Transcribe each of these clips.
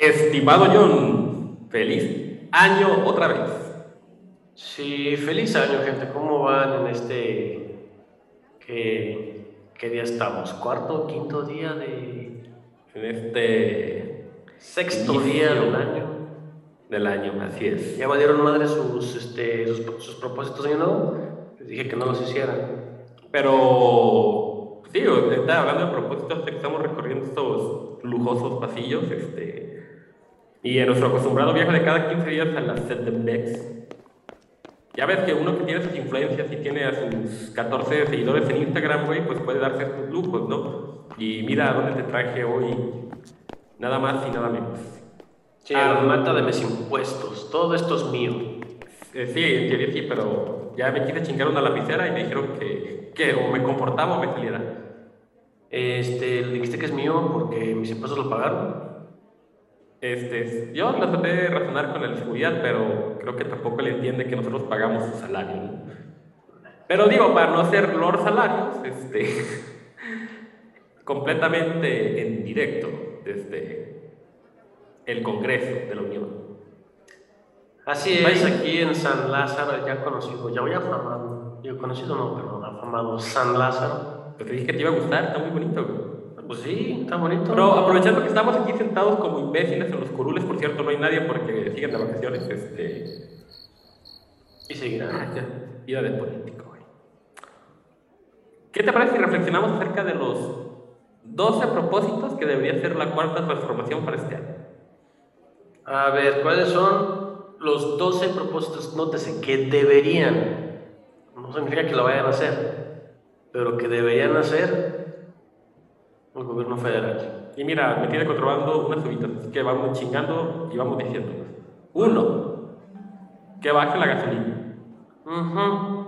Estimado John, feliz año otra vez. Sí, feliz año, gente. ¿Cómo van en este... ¿Qué, qué día estamos? ¿Cuarto, quinto día de... En este Sexto día del año. del año, así es. Ya valieron madre sus, este, sus, sus propósitos de nuevo. Les dije que no los hicieran. Pero, sí, ahorita hablando de propósitos, estamos recorriendo estos lujosos pasillos, este, y en nuestro acostumbrado viaje de cada 15 días a la CDMX. Ya ves que uno que tiene sus influencias y tiene a sus 14 seguidores en Instagram, güey, pues puede darse estos lujos, ¿no? Y mira a dónde te traje hoy, nada más y nada menos. Sí, la mata de mis impuestos. Todo esto es mío. Eh, sí, en teoría sí, pero ya me quise chingar una lapicera y me dijeron que, que o me comportaba o me saliera. Este, le dijiste que es mío porque mis impuestos lo pagaron. Este, yo lo traté de razonar con el seguridad, pero creo que tampoco le entiende que nosotros pagamos su salario. ¿no? Pero digo, para no ser Lord Salarios, este, completamente en directo desde el Congreso de la Unión. Así es, aquí en San Lázaro, ya conocido, ya voy afamado. Yo conocido no, pero afamado San Lázaro. Pues te dije que te iba a gustar, está muy bonito. Pues sí, está bonito. Pero aprovechando que estamos aquí sentados como imbéciles en los curules, por cierto, no hay nadie porque siguen de vacaciones, este, Y seguirá. Ah, ya, vida de político, güey. ¿Qué te parece si reflexionamos acerca de los 12 propósitos que debería ser la cuarta transformación para este año? A ver, ¿cuáles son los 12 propósitos? Nótese, que deberían. No significa que lo vayan a hacer, pero que deberían hacer el gobierno federal. Y mira, me tiene controlando unas subitas, que vamos chingando y vamos diciendo. Uno, que baje la gasolina. Ujú.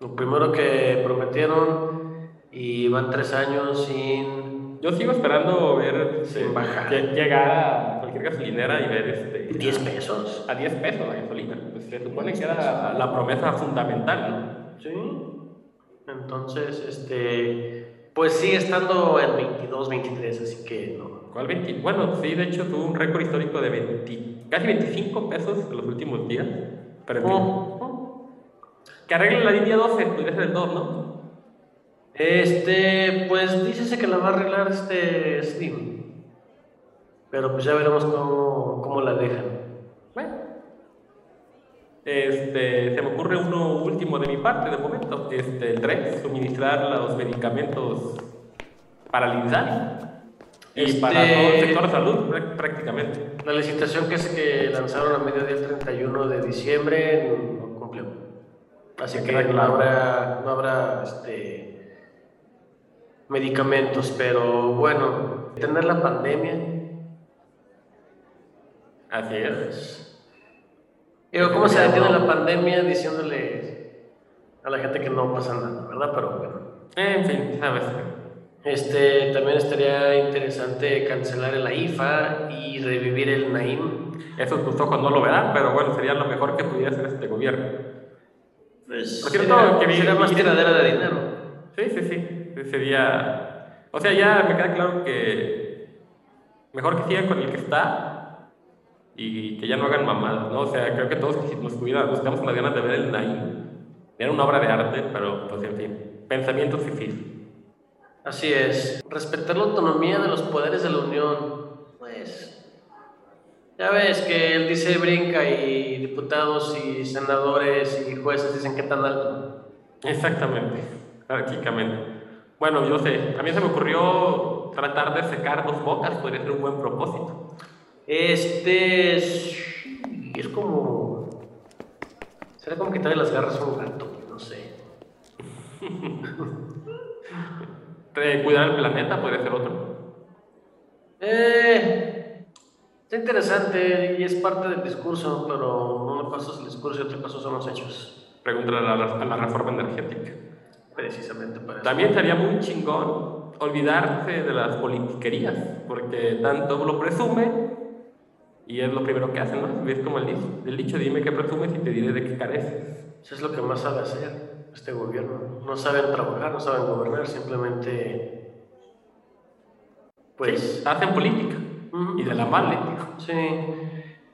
Lo primero que prometieron y van tres años sin Yo sigo esperando ver Sin bajar. lle- llegar a cualquier gasolinera y ver este, 10 pesos. a 10 pesos la gasolina. Pues se supone que era la promesa fundamental, ¿no? Sí. Entonces, este, pues sigue estando en 22, 23, así que no. ¿Cuál 20? Bueno, sí, de hecho tuvo un récord histórico de 20, casi 25 pesos en los últimos días. Pero fin. Oh. Que arregle la línea 12, podría ser el 2, ¿no? Este, pues dícese que la va a arreglar este Steam. Pero pues ya veremos cómo, cómo la dejan. Este, se me ocurre uno último de mi parte de momento. Este, el 3, suministrar los medicamentos para el INSABI. Y Este- para todo el sector de salud, prá- prácticamente. La licitación que se que lanzaron a mediodía del 31 de diciembre no cumplió. Así que no habrá, no habrá este, medicamentos, pero bueno, tener la pandemia. Así es. Digo, ¿cómo se detiene la pandemia diciéndole a la gente que no pasa nada, verdad? Pero bueno. En fin, sabes. Este, también estaría interesante cancelar el AIFA y revivir el Naim. Eso tus ojos no lo verán, pero bueno, sería lo mejor que pudiera hacer este gobierno. Pues, Por cierto, sería, que vi- sería más tiradera de dinero. Sí, sí, sí. Sería. O sea, ya me queda claro que. Mejor que sigan con el que está y que ya no hagan mamadas, ¿no? O sea, creo que todos nos cuidamos, nos quedamos con las ganas de ver el Naim. Era una obra de arte, pero pues en fin. Pensamientos fifís. Así es. Respetar la autonomía de los poderes de la Unión. Pues. Ya ves que él dice brinca y diputados y senadores y jueces dicen que tan alto. Exactamente, prácticamente. Bueno, yo sé, a mí se me ocurrió tratar de secar dos bocas, podría ser un buen propósito. Este. Es, es como. Será como quitarle las garras a un gato, no sé. Cuidar el planeta podría ser otro. Eh, está interesante y es parte del discurso, pero una cosa es el discurso y otra cosa son los hechos. Pregúntale a la, a la reforma energética. Precisamente para eso. También estaría muy chingón olvidarse de las politiquerías, porque tanto lo presume y es lo primero que hacen, ¿no? Es como el dicho, el dicho, dime qué presumes y te diré de qué careces. Eso es lo que más sabe hacer este gobierno. No saben trabajar, no saben gobernar, simplemente. Pues. Hacen política. Y de la Male. Sí.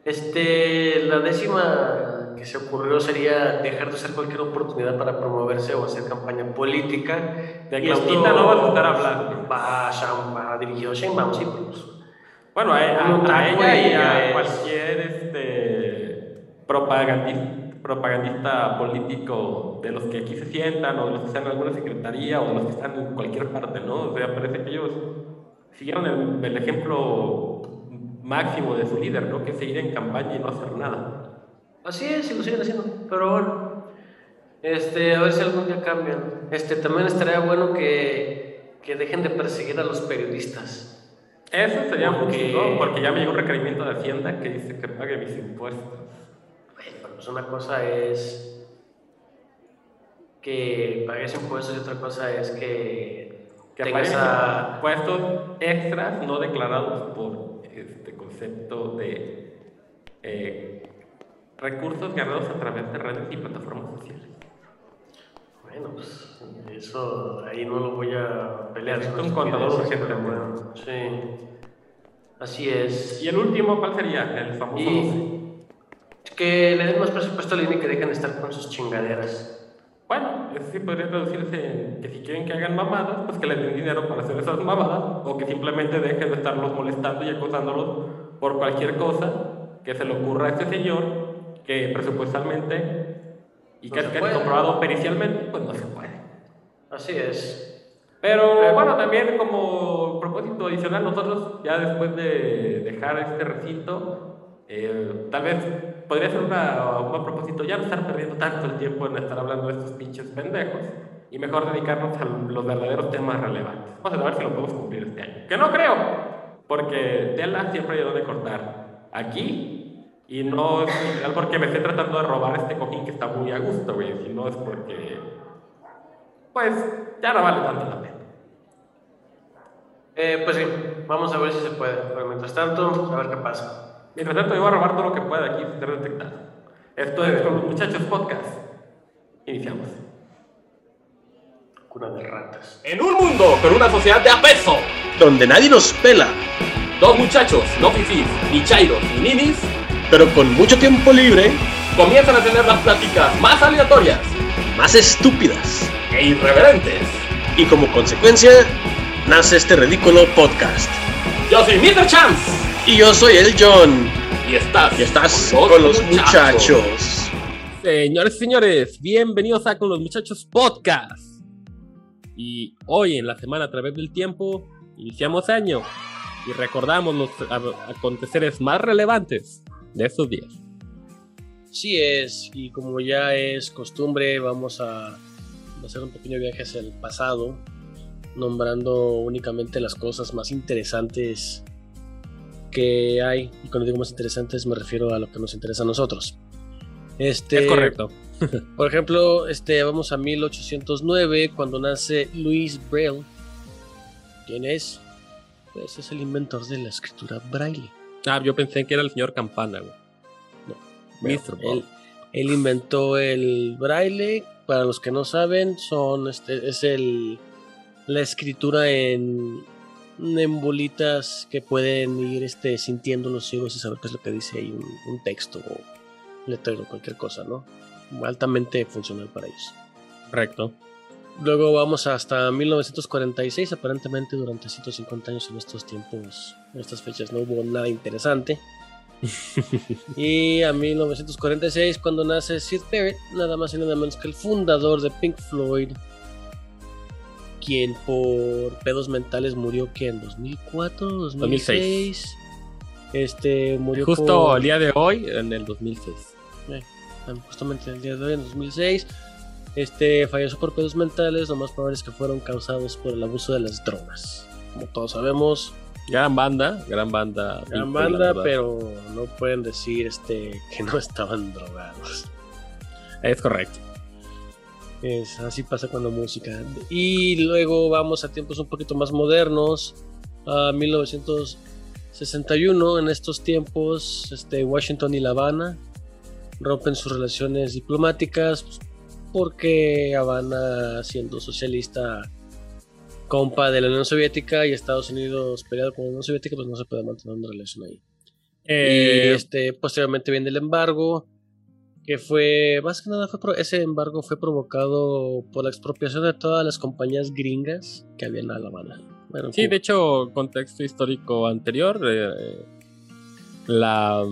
Este, la décima que se ocurrió sería dejar de usar cualquier oportunidad para promoverse o hacer campaña política. De Claudita no vas a estar hablando. Va, va dirigido a Sheinbaum, sí, pues. Bueno, a, a- a ella y a cualquier este, propagandista, propagandista político de los que aquí se sientan o de los que están en alguna secretaría o de los que están en cualquier parte, ¿no? O sea, parece que ellos siguieron el, el ejemplo máximo de su líder, ¿no? Que es seguir en campaña y no hacer nada. Así es, y lo siguen haciendo. Pero bueno, este, a ver si algún día cambian. Este, también estaría bueno que, que dejen de perseguir a los periodistas. Eso sería Porque- chingón, porque ya me llegó un requerimiento de Hacienda que dice que pague mis impuestos. Bueno, pues una cosa es que pagues impuestos y otra cosa es que, Que tengas paguen a... impuestos extras no declarados por este concepto de eh, recursos ganados a través de redes y plataformas sociales. Bueno, pues eso ahí no lo voy a pelear. Son un contador urgente. bueno, sí. Así es. Y el último, ¿cuál sería? El famoso 12. Y que le den más presupuesto al INE y que dejen de estar con sus chingaderas. Bueno, eso sí podría traducirse en que si quieren que hagan mamadas, pues que les den dinero para hacer esas mamadas, o que simplemente dejen de estarlos molestando y acosándolos por cualquier cosa que se le ocurra a este señor, que presupuestalmente y No que es comprobado pericialmente, pues no se puede. Así es. Pero Pero- bueno, también como propósito adicional, nosotros ya después de dejar este recinto, eh, tal vez podría ser una, un buen propósito ya no estar perdiendo tanto el tiempo en estar hablando de estos pinches pendejos y mejor dedicarnos a los verdaderos temas relevantes. Vamos a ver si lo podemos cumplir este año. Que no creo, porque tela siempre hay donde cortar. Aquí, y no es literal porque me esté tratando de robar este cojín que está muy a gusto, güey, sino es porque, pues, ya no vale tanto la pena. Eh, pues sí, vamos a ver si se puede. Pero mientras tanto, a ver qué pasa. Mientras tanto, yo voy a robar todo lo que pueda aquí sin ser detectado. Esto es con los muchachos podcast. Iniciamos. Cuna de ratas. En un mundo con una sociedad de apeso, donde nadie nos pela, dos muchachos, no fifís, ni chairos, ni ninis, pero con mucho tiempo libre, comienzan a tener las pláticas más aleatorias más estúpidas. e irreverentes. Y como consecuencia, nace este ridículo podcast. Yo soy Mr. Chance Y yo soy el John, y estás, y estás con los muchachos. Señores y señores, bienvenidos a Con los Muchachos Podcast. Y hoy en la semana a través del tiempo iniciamos año y recordamos los aconteceres más relevantes de estos días. Sí es, y como ya es costumbre, vamos a hacer un pequeño viaje hacia el pasado, nombrando únicamente las cosas más interesantes que hay. Y cuando digo más interesantes me refiero a lo que nos interesa a nosotros. Este, Es correcto. Por ejemplo, este, vamos a 1809, cuando nace Louis Braille. ¿Quién es? Pues es el inventor de la escritura braille. Ah, yo pensé que era el señor Campana, güey. No. Mr. Bob. Él, él inventó el braille. Para los que no saben, son este, es el la escritura en, en bolitas que pueden ir este, sintiendo los ciegos y saber qué es lo que dice ahí un, un texto o letrero, cualquier cosa, ¿no? Altamente funcional para ellos. Correcto. Luego vamos hasta 1946, aparentemente durante 150 años en estos tiempos, en estas fechas no hubo nada interesante. y a 1946 cuando nace Sid Barrett, nada más y nada menos que el fundador de Pink Floyd, quien por pedos mentales murió que en 2004, 2006. Este murió Justo por- el día de hoy, en el 2006. Ah, justamente el día de hoy, en 2006. Este falleció por pedos mentales, lo más probable es que fueron causados por el abuso de las drogas. Como todos sabemos, Gran banda, gran banda. gran banda, pero no pueden decir este que no estaban drogados. Es correcto. Es, así pasa con la música. Y luego vamos a tiempos un poquito más modernos, a 1961. En estos tiempos, este, Washington y La Habana rompen sus relaciones diplomáticas porque Habana, siendo socialista, compa de la Unión Soviética y Estados Unidos peleado con la Unión Soviética, pues no se puede mantener una relación ahí. y Eh, este, posteriormente viene el embargo, que fue, más que nada, fue ese embargo fue provocado por la expropiación de todas las compañías gringas que había en La Habana. Bueno, Sí, Cuba. de hecho, contexto histórico anterior, eh, la,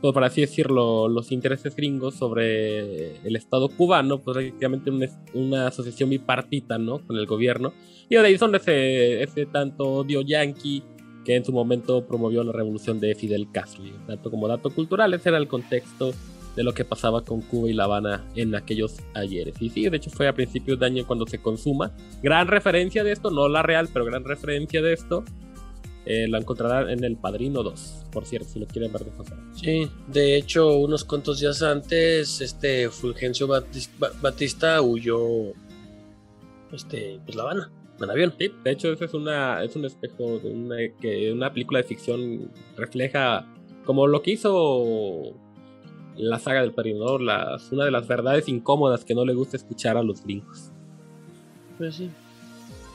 pues, por así decirlo, los intereses gringos sobre el Estado cubano, pues prácticamente una, una asociación bipartita, ¿no? Con el gobierno. Y de ahí son ese, ese tanto odio yanqui que en su momento promovió la revolución de Fidel Castro. Y tanto como dato cultural, ese era el contexto de lo que pasaba con Cuba y La Habana en aquellos ayeres. Y sí, de hecho fue a principios de año cuando se consuma. Gran referencia de esto, no la real, pero gran referencia de esto. Eh, la encontrarán en El Padrino 2, por cierto, si lo quieren ver de pasada. Sí, de hecho, unos cuantos días antes, este Fulgencio Batis- Ba- Batista huyó, este, pues La Habana, en avión. Sí, de hecho, ese es, una, es un espejo de una, que una película de ficción refleja como lo que hizo la saga del Padrino, una de las verdades incómodas que no le gusta escuchar a los gringos. Pues sí.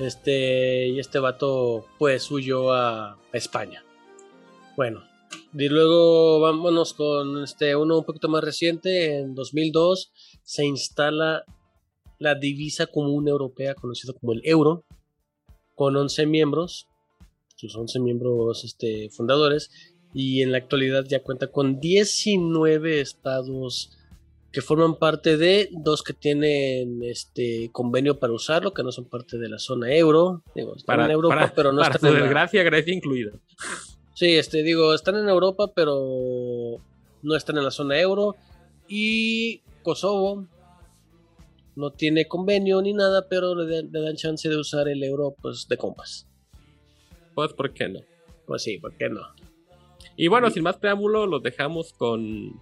Este, y este vato, pues, huyó a, España. Bueno, y luego vámonos con este uno un poquito más reciente. En 2002 se instala la divisa común europea conocida como el euro, con 11 miembros, sus 11 miembros este, fundadores, y en la actualidad ya cuenta con 19 estados que forman parte de dos que tienen este convenio para usarlo, que no son parte de la zona euro. Digo, están Para, en Europa, para- pero no para están su en la- Grecia incluida. Sí, este, digo, están en Europa, pero no están en la zona euro. Y Kosovo no tiene convenio ni nada, pero le, dan- le dan chance de usar el euro, pues, de compas. Pues, ¿por qué no? Pues sí, ¿por qué no? Y bueno, sin más preámbulo, los dejamos con,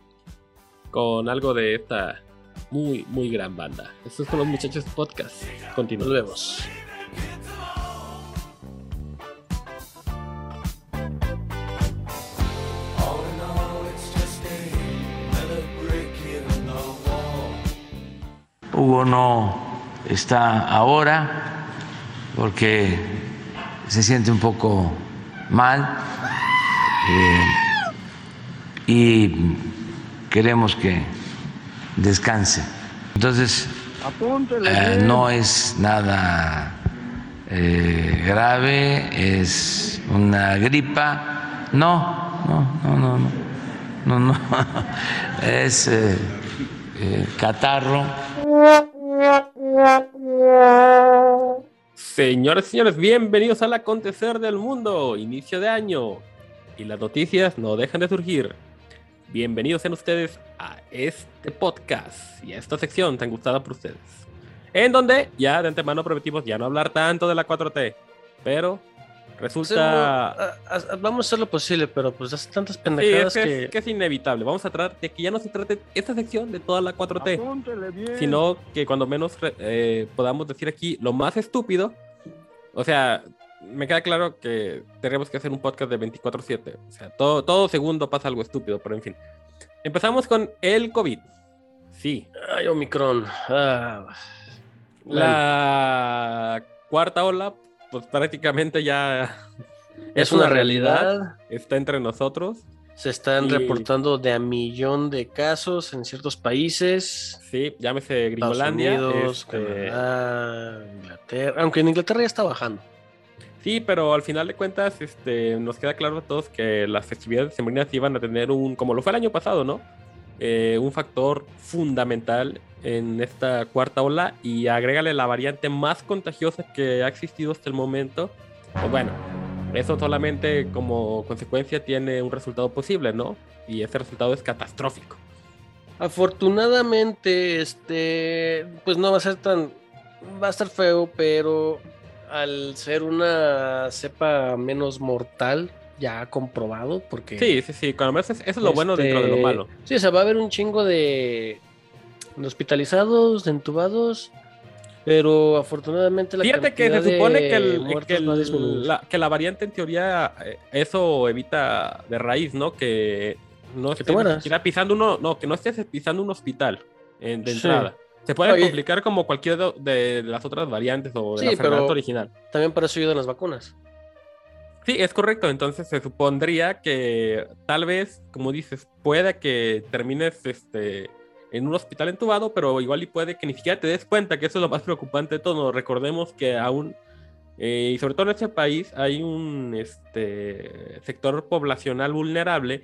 con algo de esta muy, muy gran banda. Estos son los muchachos podcast. Wall. Hugo no está ahora porque se siente un poco mal eh, y queremos que descanse. Entonces, eh, no es nada eh, grave, es una gripa. No, no, no, no, no, no, no. es eh, eh, catarro. Señores y señores, bienvenidos al acontecer del mundo, inicio de año. Y las noticias no dejan de surgir. Bienvenidos sean ustedes a este podcast y a esta sección tan gustada por ustedes. En donde ya de antemano prometimos ya no hablar tanto de la 4T. Pero resulta... A- a- vamos a hacer lo posible, pero pues hace tantas Sí, es pendejadas que, que... es, que es inevitable. Vamos a tratar de que ya no se trate esta sección de toda la 4T, sino que cuando menos eh, podamos decir aquí lo más estúpido. O sea, me queda claro que tenemos que hacer un podcast de 24/7. O sea, todo, todo segundo pasa algo estúpido, pero en fin. Empezamos con el COVID. Sí, Ay, Omicron. Ah, la cuarta ola, pues prácticamente ya es una realidad. Está entre nosotros. Se están Y- reportando de a millón de casos en ciertos países. Sí, llámese Estados Gringolandia. Unidos, este, Canadá, Inglaterra. Aunque en Inglaterra ya está bajando. Sí, pero al final de cuentas, este, nos queda claro a todos que las festividades sembrinas iban a tener un, como lo fue el año pasado, ¿no? Eh, un factor fundamental en esta cuarta ola y agrégale la variante más contagiosa que ha existido hasta el momento. Pues bueno, eso solamente como consecuencia tiene un resultado posible, ¿no? Y ese resultado es catastrófico. Afortunadamente, este, pues no va a ser tan, va a estar feo, pero al ser una cepa menos mortal, ya comprobado, porque Sí, sí, sí, lo menos es- eso es lo bueno dentro de lo Este, malo. Sí, o sea, va a haber un chingo de, de hospitalizados, de entubados, pero afortunadamente la Fíjate que se supone que, el- que, el- la, que la variante en teoría eh, eso evita de raíz, ¿no? Que no Que estés pisando uno, no, que no estés pisando un hospital en- de Sí. Se puede Oye. complicar como cualquier de las otras variantes o de Sí, la enfermedad original. También para eso ayudan las vacunas. Sí, es correcto. Entonces se supondría que tal vez, como dices, puede que termines este, en un hospital entubado, pero igual y puede que ni siquiera te des cuenta, que eso es lo más preocupante de todo. Recordemos que aún, eh, y sobre todo en este país, hay un este, sector poblacional vulnerable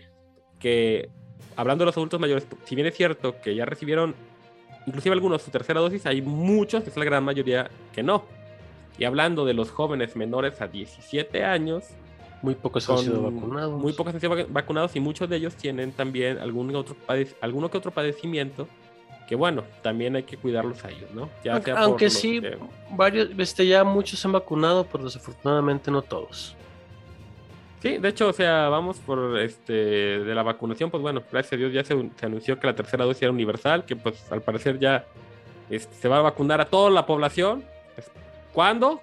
que, hablando de los adultos mayores, si bien es cierto que ya recibieron, inclusive algunos su tercera dosis, hay muchos, que es la gran mayoría, que no. Y hablando de los jóvenes menores a 17 años, Muy pocos han con sido vacunados. muy pocos han sido vac- vacunados y muchos de ellos tienen también algún otro alguno que otro padecimiento que bueno, también hay que cuidarlos a ellos, ¿no? Ya Aunque, sea sí, que- varios, este, ya muchos se han vacunado, pero desafortunadamente no todos. Sí, de hecho, o sea, vamos por este de la vacunación, pues bueno, gracias a Dios ya se, anunció que la tercera dosis era universal, que pues al parecer ya este, se va a vacunar a toda la población. Pues, ¿Cuándo?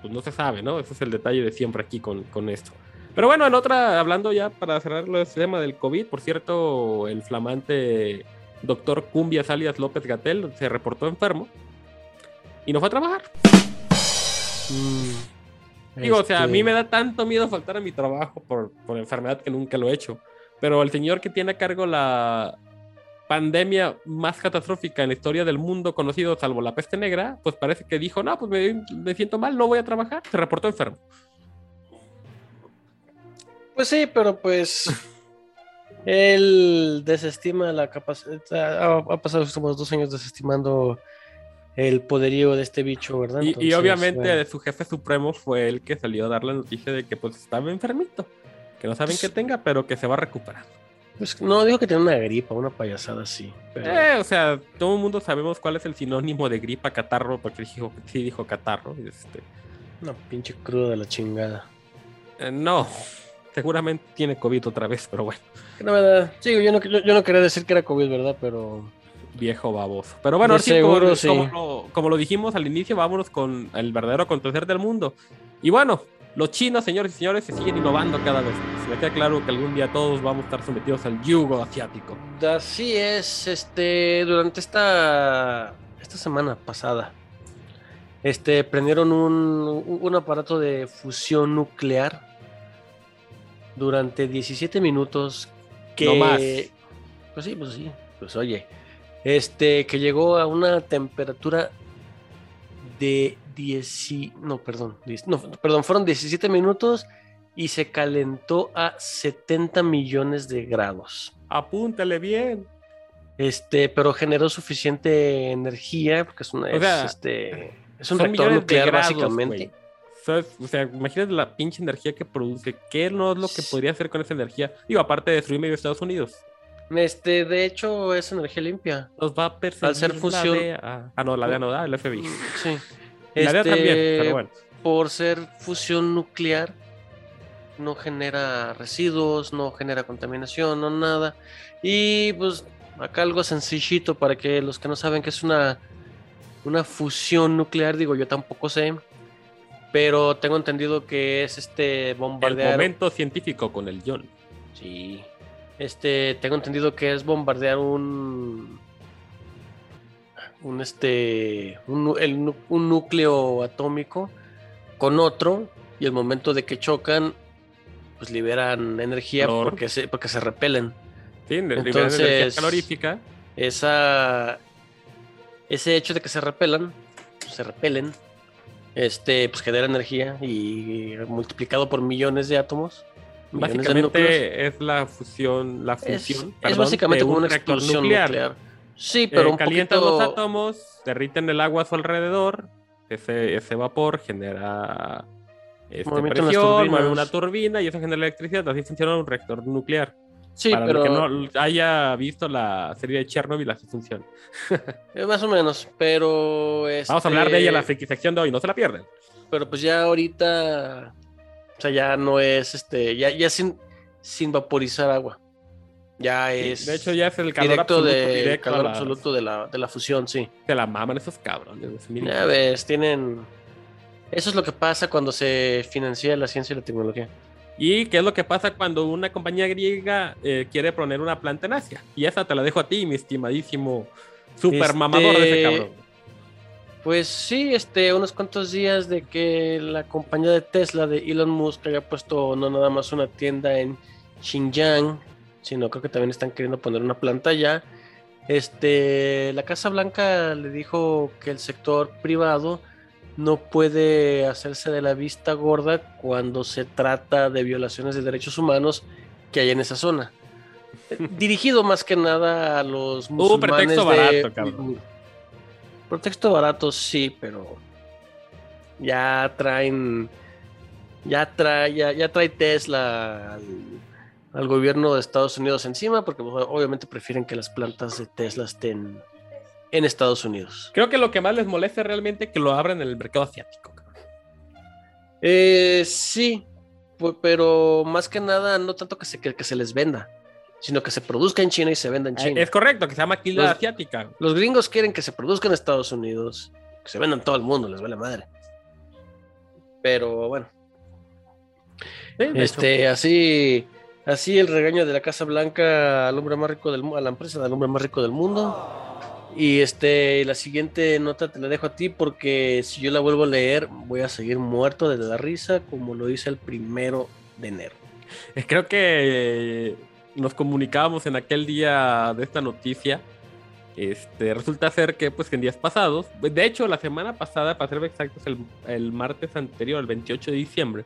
Pues no se sabe, ¿no? Ese es el detalle de siempre aquí con, con esto. Pero bueno, en otra, hablando ya para cerrar el tema del COVID, por cierto, el flamante doctor Cumbias alias López Gatel se reportó enfermo y no fue a trabajar. Digo, o sea, a Este, mí me da tanto miedo faltar a mi trabajo por, por enfermedad que nunca lo he hecho. Pero el señor que tiene a cargo la pandemia más catastrófica en la historia del mundo conocido, salvo la peste negra, pues parece que dijo, no, pues me, me siento mal, no voy a trabajar. Se reportó enfermo. Pues sí, pero pues él desestima la capacidad. Ha, ha pasado los últimos dos años desestimando el poderío de este bicho, ¿verdad? Y, obviamente bueno. su jefe supremo fue el que salió a dar la noticia de que pues estaba enfermito. Que no saben qué tenga, pero que se va a recuperar. Pues, no, dijo que tenía una gripa, una payasada así. Pero, Eh, o sea, todo el mundo sabemos cuál es el sinónimo de gripa, catarro, porque dijo, sí dijo catarro. Este, Una pinche cruda de la chingada. Eh, no, seguramente tiene COVID otra vez, pero bueno, no me da- Sí, yo no, yo, yo no quería decir que era COVID, ¿verdad? Pero. Viejo baboso. Pero bueno, sí, como, seguro, sí. como lo, como lo dijimos al inicio, vámonos con el verdadero acontecer del mundo. Y bueno, los chinos, señores y señores, se siguen innovando cada vez más. Me queda claro que algún día todos vamos a estar sometidos al yugo asiático. Así es, este, durante esta, esta semana pasada, este, prendieron un, un aparato de fusión nuclear durante 17 minutos que... No más. Pues sí, pues sí, pues oye, este, que llegó a una temperatura de 10, y- no, perdón, 10 no, perdón, fueron 17 minutos y se calentó a 70 millones de grados. Apúntale bien. Este, pero generó suficiente energía, porque es, una, O sea, es, este, es un reactor nuclear grados, básicamente. O sea, imagínate la pinche energía que produce. ¿Qué no es lo que podría hacer con esa energía? Digo, aparte de destruir medio Estados Unidos. Este, de hecho, es energía limpia. Nos va a perseguir Al ser la fusión-. Ah, no, la DEA no da, el FBI. Sí. Y la DEA Este, también, pero bueno. Por ser fusión nuclear, no genera residuos, no genera contaminación, no nada. Y pues acá algo sencillito para que los que no saben que es una, una fusión nuclear, digo, yo tampoco sé. Pero tengo entendido que es este El bombardear. momento científico con el John. Sí. Este, tengo entendido que es bombardear un. Un este. Un, el núcleo atómico con otro. Y el momento de que chocan, pues liberan energía Calor. porque se, porque se repelen. Sí, liberan energía Entonces- calorífica. Esa. Ese hecho de que se repelan. Se repelen. Este, pues genera energía. Y multiplicado por millones de átomos. Básicamente es la fusión, la fusión. es perdón, básicamente de como un una reactor explosión nuclear. Sí, Eh, pero un calientan poquito... los átomos, derriten el agua a su alrededor. Ese, ese vapor genera este, presión, mueve una turbina y eso genera electricidad. Así funciona un reactor nuclear. Sí, Para pero el que no haya visto la serie de Chernobyl, así funciona. eh, más o menos, pero Vamos a hablar de ella en la este, sección de hoy, no se la pierden. Pero pues ya ahorita, o sea, ya no es este, ya, ya sin, sin vaporizar agua. Ya es de hecho, ya es el calor directo absoluto, de directo calor absoluto de la, de la fusión, sí. Se la maman esos cabrones. Ya ves, tienen eso es lo que pasa cuando se financia la ciencia y la tecnología. ¿Y qué es lo que pasa cuando una compañía griega eh, quiere poner una planta en Asia? Y esa te la dejo a ti, mi estimadísimo Super Este- mamador de ese cabrón. Pues sí, este, unos cuantos días de que la compañía de Tesla de Elon Musk haya puesto no nada más una tienda en Xinjiang, sino creo que también están queriendo poner una planta allá. Este, la Casa Blanca le dijo que el sector privado no puede hacerse de la vista gorda cuando se trata de violaciones de derechos humanos que hay en esa zona. Dirigido más que nada a los musulmanes pretexto de- barato, cabrón. Pretexto barato, sí, pero ya traen, ya trae, ya, ya trae Tesla al, al gobierno de Estados Unidos encima, porque pues, obviamente prefieren que las plantas de Tesla estén en Estados Unidos. Creo que lo que más les molesta es realmente que lo abran en el mercado asiático. Eh, sí, pero más que nada no tanto que se, que, que se les venda, sino que se produzca en China y se venda en China. Eh, Es correcto, que se llama aquí la Los- asiática. Los gringos quieren que se produzca en Estados Unidos, que se venda en todo el mundo, les vale madre. Pero bueno. Sí, de hecho. Este, así, así el regaño de la Casa Blanca al hombre más rico del a la empresa del hombre más rico del mundo. Y este, la siguiente nota te la dejo a ti porque si yo la vuelvo a leer voy a seguir muerto de la risa como lo hice el primero de enero. Creo que nos comunicábamos en aquel día de esta noticia. Este, resulta ser que, pues, en días pasados, de hecho, la semana pasada, para ser exactos, el, el martes anterior, el 28 de diciembre,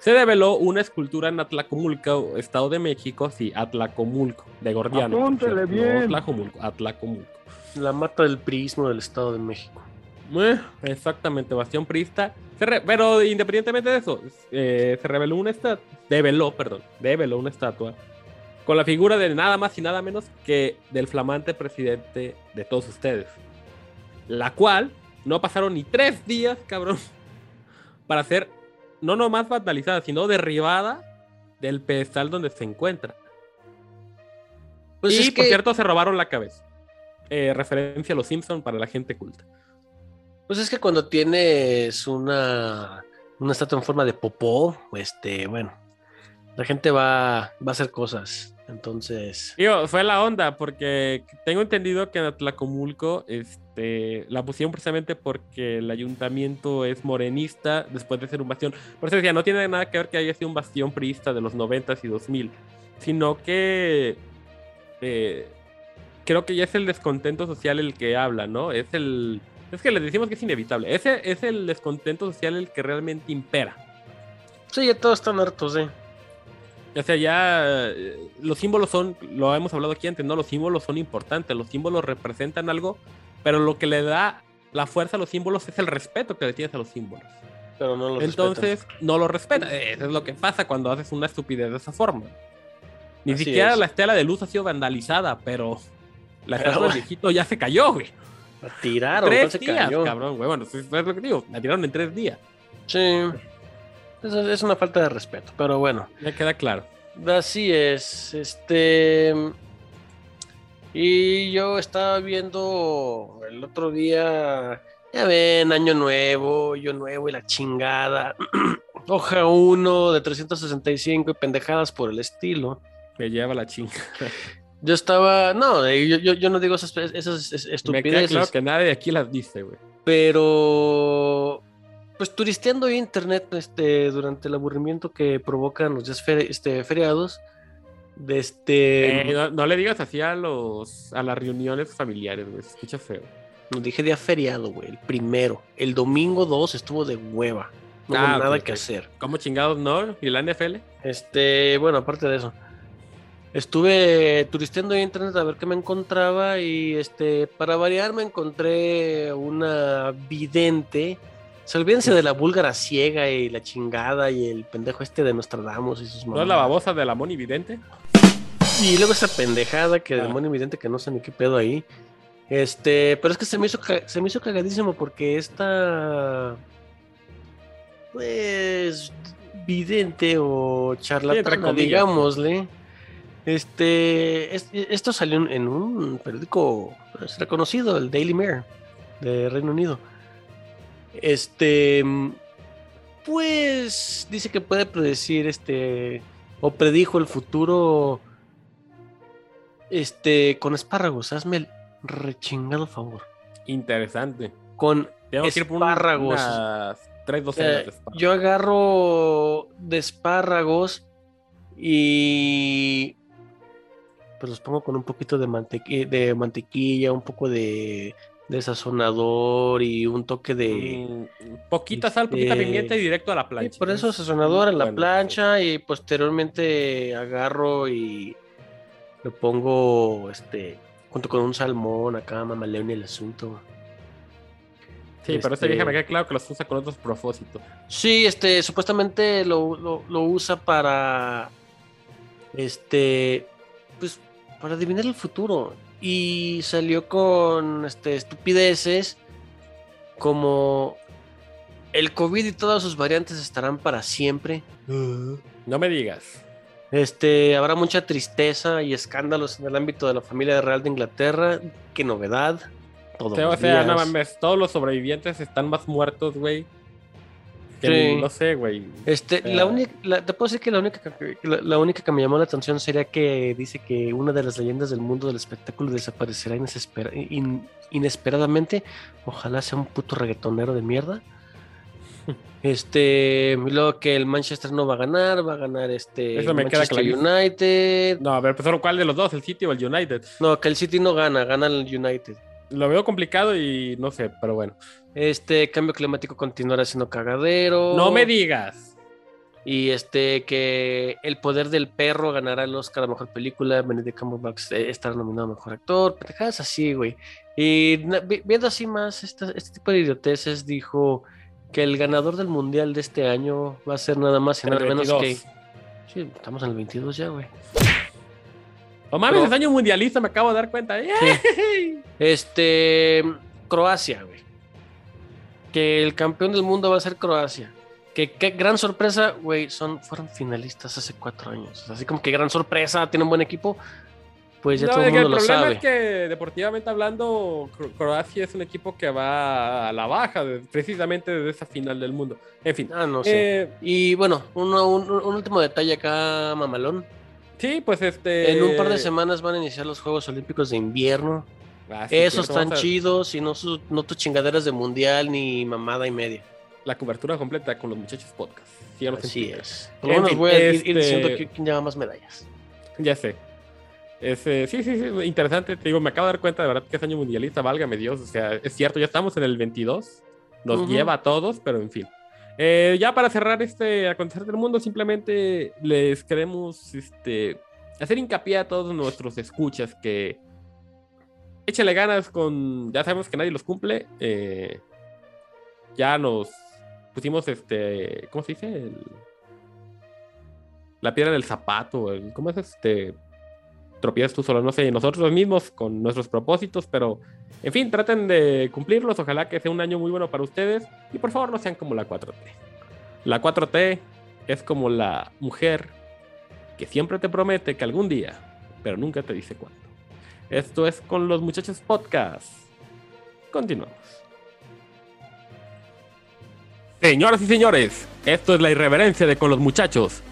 se develó una escultura en Atlacomulco, Estado de México, sí, Atlacomulco, de Gordiano. Apúntele no bien. Atlacomulco, Atlacomulco. La mata del prismo del Estado de México. Eh, exactamente, Bastión Prista. Se re- pero independientemente de eso, eh, se reveló una estatua, develó, perdón, develó una estatua con la figura de nada más y nada menos que del flamante presidente de todos ustedes. La cual no pasaron ni tres días, cabrón, para ser no nomás vandalizada, sino derribada del pedestal donde se encuentra. Pues y es por cierto, se robaron la cabeza. Eh, referencia a los Simpson para la gente culta. Pues es que cuando tienes una, una estatua en forma de popó, este, bueno, la gente va, va a hacer cosas. Entonces, Digo, fue la onda, porque tengo entendido que en Atlacomulco este, la pusieron precisamente porque el ayuntamiento es morenista después de ser un bastión. Por eso decía, no tiene nada que ver que haya sido un bastión priista de los 90s y 2000, sino que eh, creo que ya es el descontento social el que habla, ¿no? Es el. Es que les decimos que es inevitable. Ese es el descontento social el que realmente impera. sí, ya todos están hartos, ¿eh? O sea, ya eh, los símbolos son, lo hemos hablado aquí antes, ¿no? Los símbolos son importantes, los símbolos representan algo, pero lo que le da la fuerza a los símbolos es el respeto que le tienes a los símbolos. Pero no los Entonces, no lo respeta. Eso es lo que pasa cuando haces una estupidez de esa forma. Ni Así siquiera es. la estela de luz ha sido vandalizada, pero la Pero, estatua del viejito ya se cayó, güey. respetan. La tiraron, tres ¿cuál se días, cayó? cabrón, güey. Bueno, eso es lo que digo. La tiraron en tres días. Sí. Eso es una falta de respeto, pero bueno. Ya queda claro. Así es. Este. Y yo estaba viendo el otro día. Ya ven, Año Nuevo, Yo Nuevo y la chingada. Hoja 1 de 365 y pendejadas por el estilo. Me lleva la chinga. Yo estaba. No, eh, yo, yo, yo no digo esas, esas es- Me queda estupideces. claro que nadie de aquí las dice, güey. Pero. Pues turisteando internet este, durante el aburrimiento que provocan los días feri- este, feriados. De este. Eh, no, no le digas así a los a las reuniones familiares, güey. Escucha feo. No dije día feriado, güey. El primero. El domingo 2 estuvo de hueva. No hubo Ah, nada que hacer. ¿Cómo chingados no? ¿Y la NFL? Este, bueno, aparte de eso. Estuve turisteando en internet a ver qué me encontraba y este, para variar me encontré una vidente. Se olvídense de la búlgara ciega y la chingada y el pendejo este de Nostradamus y sus ¿No es la babosa de la Moni Vidente? Y luego esa pendejada que Ah. del demonio evidente que no sé ni qué pedo ahí. Este, pero es que se me hizo se me hizo cagadísimo porque esta pues vidente o charlatana, comillas. digámosle. Este, es- esto salió en- en un periódico pues, reconocido, el Daily Mirror de Reino Unido. Este, pues dice que puede predecir este o predijo el futuro este con espárragos. Hazme el rechingado favor. Interesante. Con Tengo que ir por espárragos. unas tres docenas Eh, de espárragos. yo agarro de espárragos y pues los pongo con un poquito de mantequilla, un poco de, de sazonador y un toque de... Mm, poquita sal, poquita este, pimienta y directo a la Sí, plancha. por eso Es sazonador en la bueno, plancha y posteriormente agarro y lo pongo este junto con un salmón acá, mamaleón el asunto. Sí, pero esta vieja este- me queda claro que los usa con otros propósitos. Sí, este, supuestamente lo, lo- lo usa para, este, pues, para adivinar el futuro. Y salió con, este, estupideces como el COVID y todas sus variantes estarán para siempre. No me digas. Este, habrá mucha tristeza y escándalos en el ámbito de la familia real de Inglaterra. Qué novedad. Todos O sea, o los sea, no días. mames, todos los sobrevivientes están más muertos, güey. Que Sí. No sé, güey. Este, la única, la- te puedo decir que la única, que- la, la única que me llamó la atención sería que dice que una de las leyendas del mundo del espectáculo desaparecerá in- inesperadamente. Ojalá sea un puto reggaetonero de mierda. Este, luego que el Manchester no va a ganar, va a ganar este Eso me queda Manchester. United. No, a ver, ¿cuál de los dos? ¿El City o el United? No, que el City no gana, gana el United. Lo veo complicado y no sé, pero bueno. Este cambio climático continuará siendo cagadero. No me digas. Y este, que El Poder del Perro ganará el Oscar a Mejor Película, Benedict Cumberbatch eh, estará nominado a Mejor Actor, pendejadas así, güey. Y viendo así más esta- este tipo de idioteces, dijo que el ganador del Mundial de este año va a ser nada más y nada menos que... 22. Sí, estamos en el 22 ya, güey. No mames, es año mundialista, me acabo de dar cuenta. Este, Croacia, güey. Que el campeón del mundo va a ser Croacia. Que qué gran sorpresa, güey, son, fueron finalistas hace cuatro años. Así como que gran sorpresa, tiene un buen equipo. Pues ya No, todo el que mundo lo problema sabe. es que deportivamente hablando, Cro- Croacia es un equipo que va a la baja, precisamente desde esa final del mundo. En fin. Ah, no sé. eh, Y bueno, uno- un, un último detalle acá, mamalón. Sí, pues este. En un par de semanas van a iniciar los Juegos Olímpicos de invierno. Ah, sí, Esos están a- chidos y no, sus- no tus chingaderas de mundial ni mamada y media. La cobertura completa con los muchachos podcast. En Así es. Por lo En menos voy a ir, ir este- diciendo qui- quién lleva más medallas. Ya sé. Es, eh, sí, sí, sí, interesante. Te digo, me acabo de dar cuenta de verdad que es año mundialista, válgame Dios. O sea, es cierto, ya estamos en el 22. Nos lleva a todos, pero en fin. Eh, ya para cerrar este acontecer del mundo, simplemente les queremos este, hacer hincapié a todos nuestros escuchas que échale ganas con. Ya sabemos que nadie los cumple. eh, ya nos pusimos este. ¿Cómo se dice? El- la piedra del zapato. el- ¿Cómo es este? Tropiezas tú solo, no sé, nosotros mismos con nuestros propósitos, pero en fin, traten de cumplirlos. Ojalá que sea un año muy bueno para ustedes y por favor no sean como la 4T. La 4T es como la mujer que siempre te promete que algún día, pero nunca te dice cuándo. Esto es con los muchachos podcast. Continuamos. Señoras y señores, esto es la irreverencia de con los muchachos.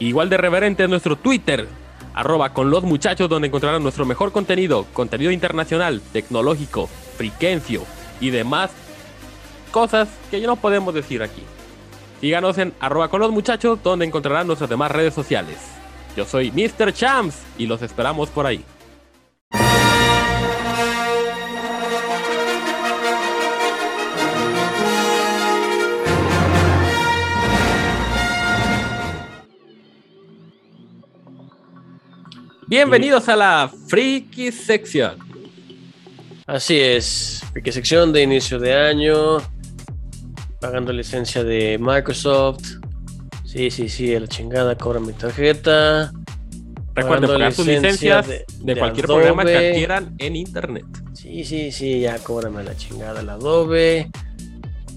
Igual de reverente es nuestro Twitter, arroba con los muchachos, donde encontrarán nuestro mejor contenido, contenido internacional, tecnológico, friquencio y demás cosas que ya no podemos decir aquí. Síganos en arroba con los muchachos, donde encontrarán nuestras demás redes sociales. Yo soy Mr. Champs y los esperamos por ahí. Bienvenidos a la Freaky Section. Así es. Friki sección de inicio de año. Pagando licencia de Microsoft. Sí, sí, sí, a la chingada, cobra mi tarjeta. Recuerden pagar sus licencia licencias de, de- de cualquier Adobe. programa que adquieran en internet. Sí, sí, sí, ya cóbrame la chingada el Adobe.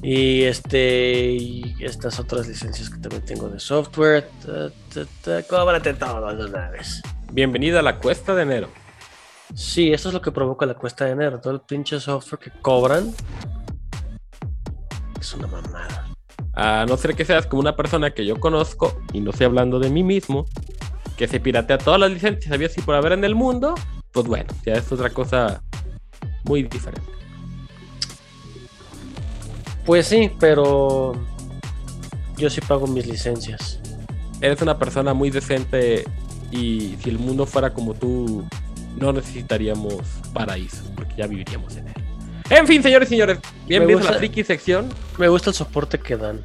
Y este y estas otras licencias que también tengo de software. Ta, ta, ta, cóbrate todo de una vez. Bienvenida a la cuesta de enero. Sí, esto es lo que provoca la cuesta de enero. Todo el pinche software que cobran. Es una mamada. A no ser que seas como una persona que yo conozco, y no estoy hablando de mí mismo, que se piratea todas las licencias había así por haber en el mundo, pues bueno, ya es otra cosa muy diferente. Pues sí, pero yo sí pago mis licencias. Eres una persona muy decente y si el mundo fuera como tú, no necesitaríamos paraíso, porque ya viviríamos en él. En fin, señores y señores, bienvenidos a la friki sección. Me gusta el soporte que dan.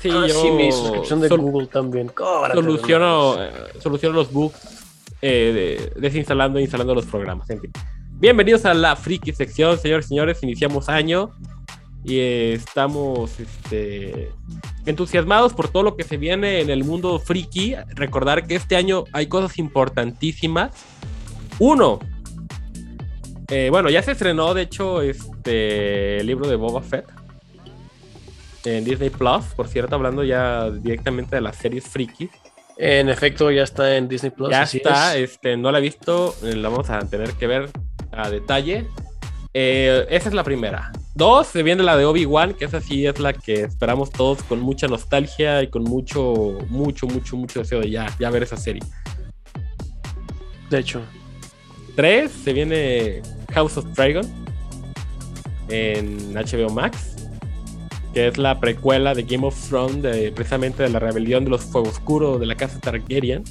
Sí, Ah, yo sí, mi suscripción de Google también. Soluciono, no. eh, soluciono los bugs eh, de- desinstalando e instalando los programas. En fin. Bienvenidos a la friki sección, señores y señores. Iniciamos año y eh, estamos este, entusiasmados por todo lo que se viene en el mundo friki. Recordar que este año hay cosas importantísimas. Uno, eh, bueno, ya se estrenó, de hecho, este el libro de Boba Fett en Disney Plus, por cierto, hablando ya directamente de las series friki. En efecto, ya está en Disney Plus. Ya está, es. este, no la he visto, eh, la vamos a tener que ver a detalle. Eh, esa es la primera. Dos, se viene la de Obi-Wan, que esa sí es la que esperamos todos con mucha nostalgia y con mucho, mucho, mucho, mucho deseo de ya, ya ver esa serie. De hecho, Tres, se viene House of Dragon en HBO Max, que es la precuela de Game of Thrones, de, precisamente de la rebelión de los Fuego Oscuro de la casa Targaryen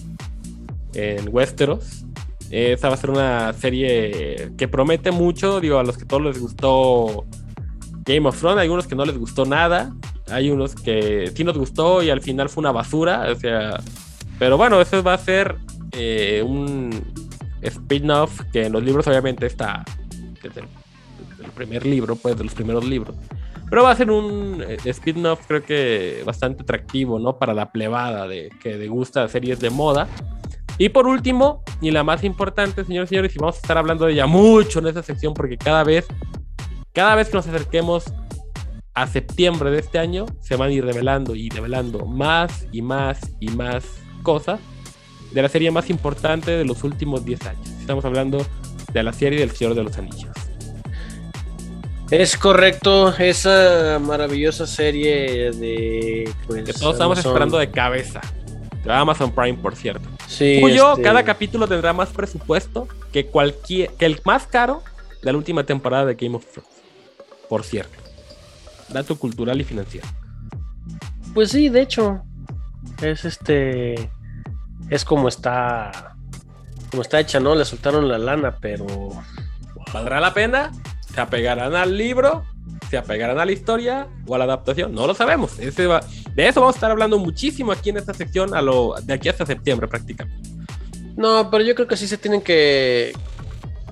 en Westeros. Esa va a ser una serie que promete mucho, digo, a los que todos les gustó Game of Thrones, hay unos que no les gustó nada, hay unos que sí nos gustó y al final fue una basura, o sea, pero bueno, eso va a ser eh, un spin-off que en los libros obviamente está desde el, primer libro, pues de los primeros libros. Pero va a ser un eh, spin-off creo que bastante atractivo, ¿no? Para la plebada de que le gusta series de moda. Y por último, y la más importante, señores y señores, y vamos a estar hablando de ella mucho en esta sección porque cada vez, cada vez que nos acerquemos a septiembre de este año, se van a ir revelando y revelando más y más y más cosas de la serie más importante de los últimos 10 años. Estamos hablando de la serie del Señor de los Anillos. es correcto. Esa maravillosa serie de. Pues, Que todos estamos Amazon. esperando de cabeza. De Amazon Prime, por cierto. Sí, Cuyo este, cada capítulo tendrá más presupuesto que cualquier que el más caro de la última temporada de Game of Thrones. Por cierto. Dato cultural y financiero. Pues sí, de hecho. Es este. Es como está. Como está hecha, ¿no? Le soltaron la lana, pero. ¿Valdrá la pena? ¿Se apegarán al libro? ¿Se apegarán a la historia o a la adaptación? No lo sabemos. Ese va- De eso vamos a estar hablando muchísimo aquí en esta sección a lo... de aquí hasta septiembre prácticamente. No, pero yo creo que sí se tienen que.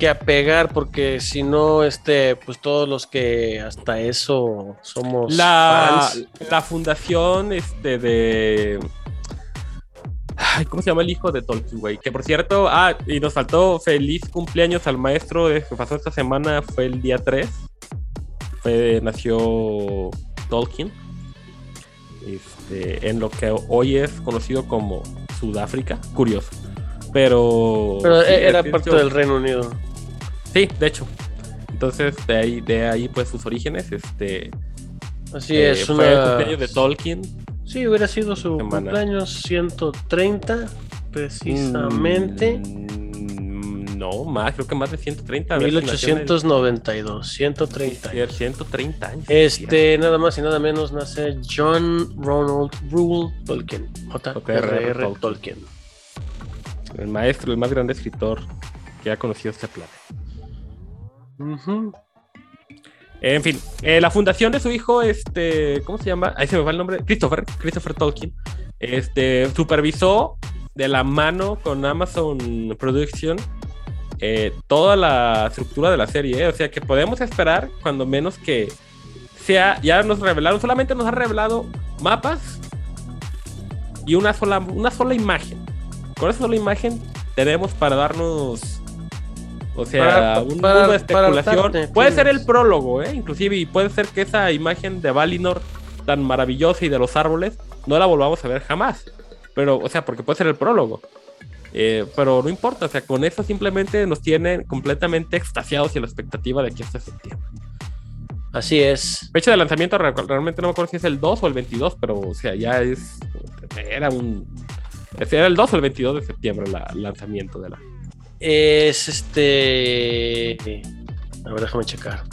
Que apegar, porque si no, este, pues todos los que hasta eso somos La, fans. la fundación este, de... Ay, ¿Cómo se llama el hijo de Tolkien, güey? Que por cierto, ah, y nos faltó feliz cumpleaños al maestro de- que pasó esta semana, fue el día 3. Fue, nació Tolkien. Este, en lo que hoy es conocido como Sudáfrica. Curioso. Pero. Pero sí, era parte del Reino Unido. Sí, de hecho. Entonces, de ahí, de ahí pues sus orígenes. Este. Así eh, es, fue el cumpleaños de Tolkien. Sí, hubiera sido su Semana. cumpleaños 130, precisamente. Mm, no, más, creo que más de 130. a ver si nació en el- 1892, 130. Sí, 130 años. Este, nada más y nada menos nace John Ronald Rule Tolkien. J.R.R. Tolkien. El maestro, el más grande escritor que ha conocido este planeta. En fin, eh, la fundación de su hijo, este, ¿cómo se llama? Ahí se me va el nombre, Christopher, Christopher Tolkien, este, supervisó de la mano con Amazon Production eh, toda la estructura de la serie, eh. o sea que podemos esperar cuando menos que sea, ya nos revelaron, solamente nos ha revelado mapas y una sola, una sola imagen. Con esa sola imagen tenemos para darnos, o sea, Para- un para- mundo de para especulación. darte, puede ser el prólogo, ¿eh? inclusive, y puede ser que esa imagen de Valinor tan maravillosa y de los árboles no la volvamos a ver jamás. Pero, o sea, porque puede ser el prólogo. Eh, pero no importa, o sea, con eso simplemente nos tienen completamente extasiados y la expectativa de aquí hasta septiembre. Así es. Fecha de lanzamiento re- realmente no me acuerdo si es el 2 o el 22, pero o sea, ya es. Era un. Era el 2 o el 22 de septiembre la- el lanzamiento de la. Es este. A ver, déjame checar.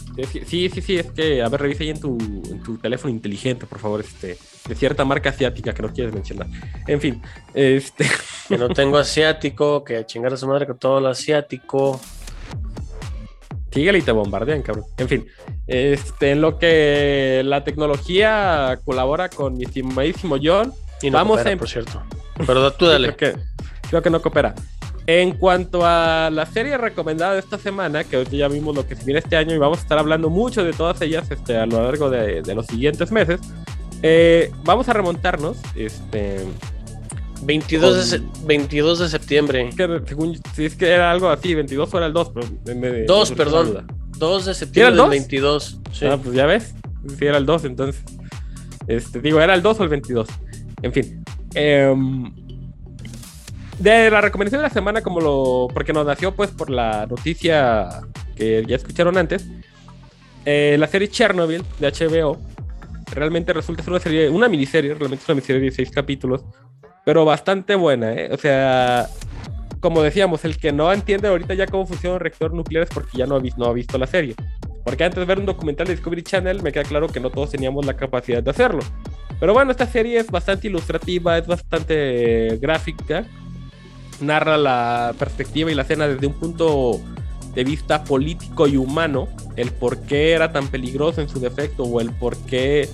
Sí, sí, sí, es que, a ver, revisa ahí en tu, en tu teléfono inteligente, por favor, este, de cierta marca asiática que no quieres mencionar. En fin, este, Que no tengo asiático, que a chingar a su madre con todo lo asiático. síguele y te bombardean, cabrón. En fin, este, en lo que la tecnología colabora con mi estimadísimo John, Y no Vamos coopera, a em- por cierto. Pero tú dale. Creo que, creo que no coopera. En cuanto a la serie recomendada de esta semana, que ahorita ya vimos lo que se viene este año y vamos a estar hablando mucho de todas ellas este, a lo largo de, de los siguientes meses, eh, vamos a remontarnos. Este, 22 de, Con- se- 22 de septiembre. que según, si es que era algo así, 22 o era el 2, pero me- me- me Dos, surgió la perdón. duda. 2 de ¿Era septiembre el del dos? 22. Sí. Ah, pues ya ves. Si era el 2, entonces. Este, digo, era el 2 o el 22. En fin. Em, de la recomendación de la semana, como lo. Porque nos nació, pues, por la noticia que ya escucharon antes. eh, la serie Chernobyl de HBO. Realmente resulta ser una serie, una miniserie, realmente es una miniserie de 16 capítulos. Pero bastante buena, ¿eh? O sea. Como decíamos, el que no entiende ahorita ya cómo funciona un reactor nuclear es porque ya no ha, vis- no ha visto la serie. Porque antes de ver un documental de Discovery Channel me queda claro que no todos teníamos la capacidad de hacerlo. Pero bueno, esta serie es bastante ilustrativa, es bastante gráfica. Narra la perspectiva y la escena desde un punto de vista político y humano. El por qué era tan peligroso en su defecto o el por qué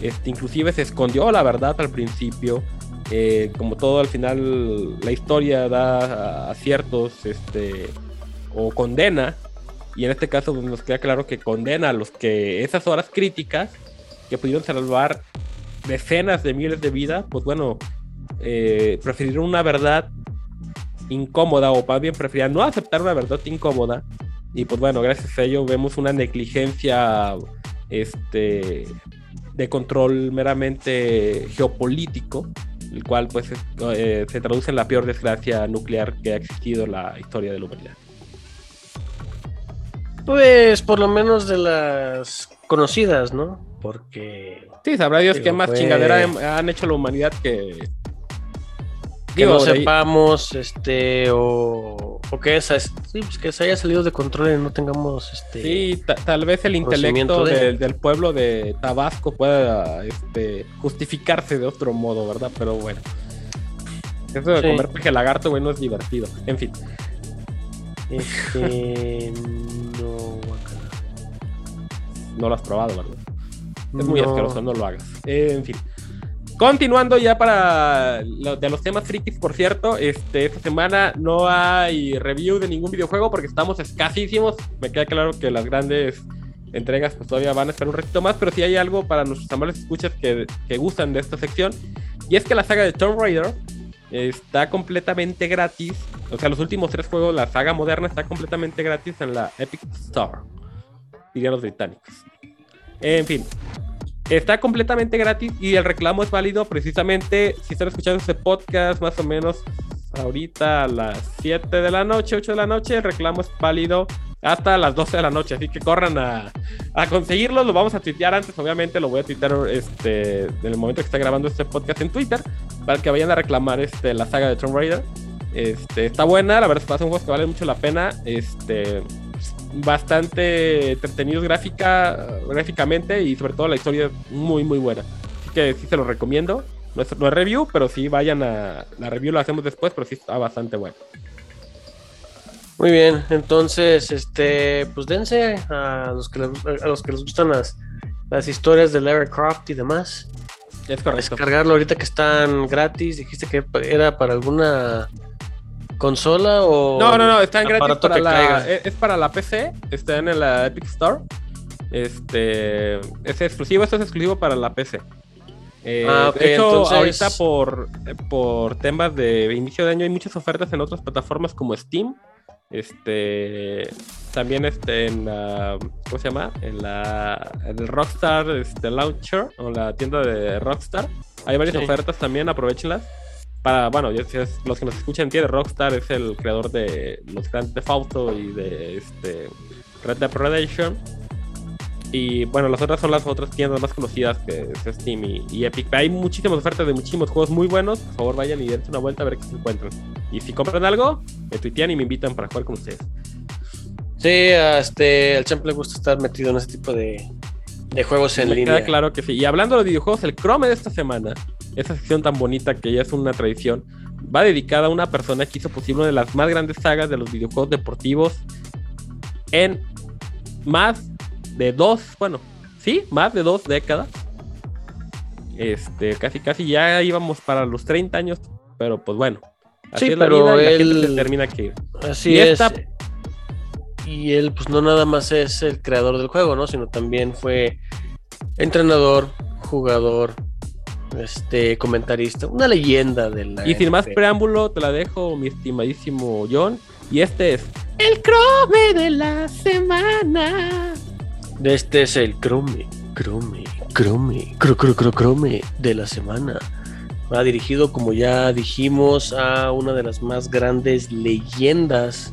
este, inclusive se escondió la verdad al principio. Eh, como todo al final la historia da aciertos este, o condena y en este caso pues, nos queda claro que condena a los que esas horas críticas que pudieron salvar decenas de miles de vidas, pues bueno, eh, prefirieron una verdad incómoda o más bien preferían no aceptar una verdad incómoda y pues bueno, gracias a ello vemos una negligencia este de control meramente geopolítico, el cual pues es- eh, se traduce en la peor desgracia nuclear que ha existido en la historia de la humanidad. Pues por lo menos de las conocidas, ¿no? Porque Sí, sabrá Dios qué más fue- chingadera han hecho la humanidad que. Que no ahí- sepamos, este, o, o que esa, sí, pues que se haya salido de control y no tengamos, este, Sí, ta- tal vez el intelecto de- del- del pueblo de Tabasco pueda este, justificarse de otro modo, ¿verdad? Pero bueno. Eso de Sí. comer peje lagarto, güey, no es divertido. En fin. este, no. No lo has probado, ¿verdad? Es muy No. asqueroso, no lo hagas. Eh, en fin. Continuando ya para de los temas frikis, por cierto, este, esta semana no hay review de ningún videojuego porque estamos escasísimos. Me queda claro que las grandes entregas pues todavía van a esperar un ratito más, pero sí hay algo para nuestros amables escuchas que, que gustan de esta sección. Y es que la saga de Tomb Raider está completamente gratis. O sea, los últimos tres juegos, la saga moderna está completamente gratis en la Epic Store. Dirían los británicos. En fin, está completamente gratis y el reclamo es válido precisamente si están escuchando este podcast más o menos ahorita a las 7 de la noche, 8 de la noche, el reclamo es válido hasta las 12 de la noche, así que corran a, a conseguirlo, lo vamos a tuitear antes, obviamente lo voy a tuitear este, en el momento que está grabando este podcast en Twitter, para que vayan a reclamar este, la saga de Tomb Raider. Este, está buena, la verdad es que son juegos que valen mucho la pena. Este, bastante entretenidos gráfica, gráficamente y sobre todo la historia es muy muy buena. Así que sí se los recomiendo. No es, no es review, pero sí vayan a... La review la hacemos después, pero sí está bastante bueno. Muy bien, entonces, este, pues dense a los que les, a los que les gustan las, las historias de Lara Croft y demás. Es correcto. descargarlo ahorita que están gratis. Dijiste que era para alguna consola o No, no, no, están gratis aparato para que la, es, para la PC, están en la Epic Store. Este es exclusivo, esto es exclusivo para la PC. Eh, Ah, ok, de hecho, entonces- ahorita por, por temas de inicio de año hay muchas ofertas en otras plataformas como Steam. Este también este en la ¿cómo se llama? En la en el Rockstar este, Launcher o la tienda de Rockstar. Hay varias Sí. ofertas también, aprovechenlas. Para, bueno, ya si es- los que nos escuchan entienden, Rockstar es el creador de los Grand Theft Auto y de este Red Dead Redemption. Y bueno, las otras son las otras tiendas más conocidas que es Steam y, y Epic. Hay muchísimas ofertas de muchísimos juegos muy buenos. Por favor, vayan y dense una vuelta a ver qué se encuentran. Y si compran algo, me tuitean y me invitan para jugar con ustedes. Sí, a este, al champ le gusta estar metido en ese tipo de, de juegos en Me línea. queda claro que sí. Y hablando de los videojuegos, el Chrome de esta semana, esa sección tan bonita que ya es una tradición, va dedicada a una persona que hizo posible una de las más grandes sagas de los videojuegos deportivos en más de dos, bueno, sí, más de dos décadas. Este, casi, casi ya íbamos para los 30 años, pero pues bueno. Así Sí, es la pero y la gente él- se termina que ir. Así Y es. esta- Y él, pues no nada más es el creador del juego, ¿no? Sino también fue entrenador, jugador, este, comentarista, una leyenda de la. Y sin más preámbulo, te la dejo, mi estimadísimo John. Y este es el Chrome de la semana. Este es el Chrome, Chrome, Chrome, cro, cro, cro, Chrome de la semana. Va dirigido, como ya dijimos, a una de las más grandes leyendas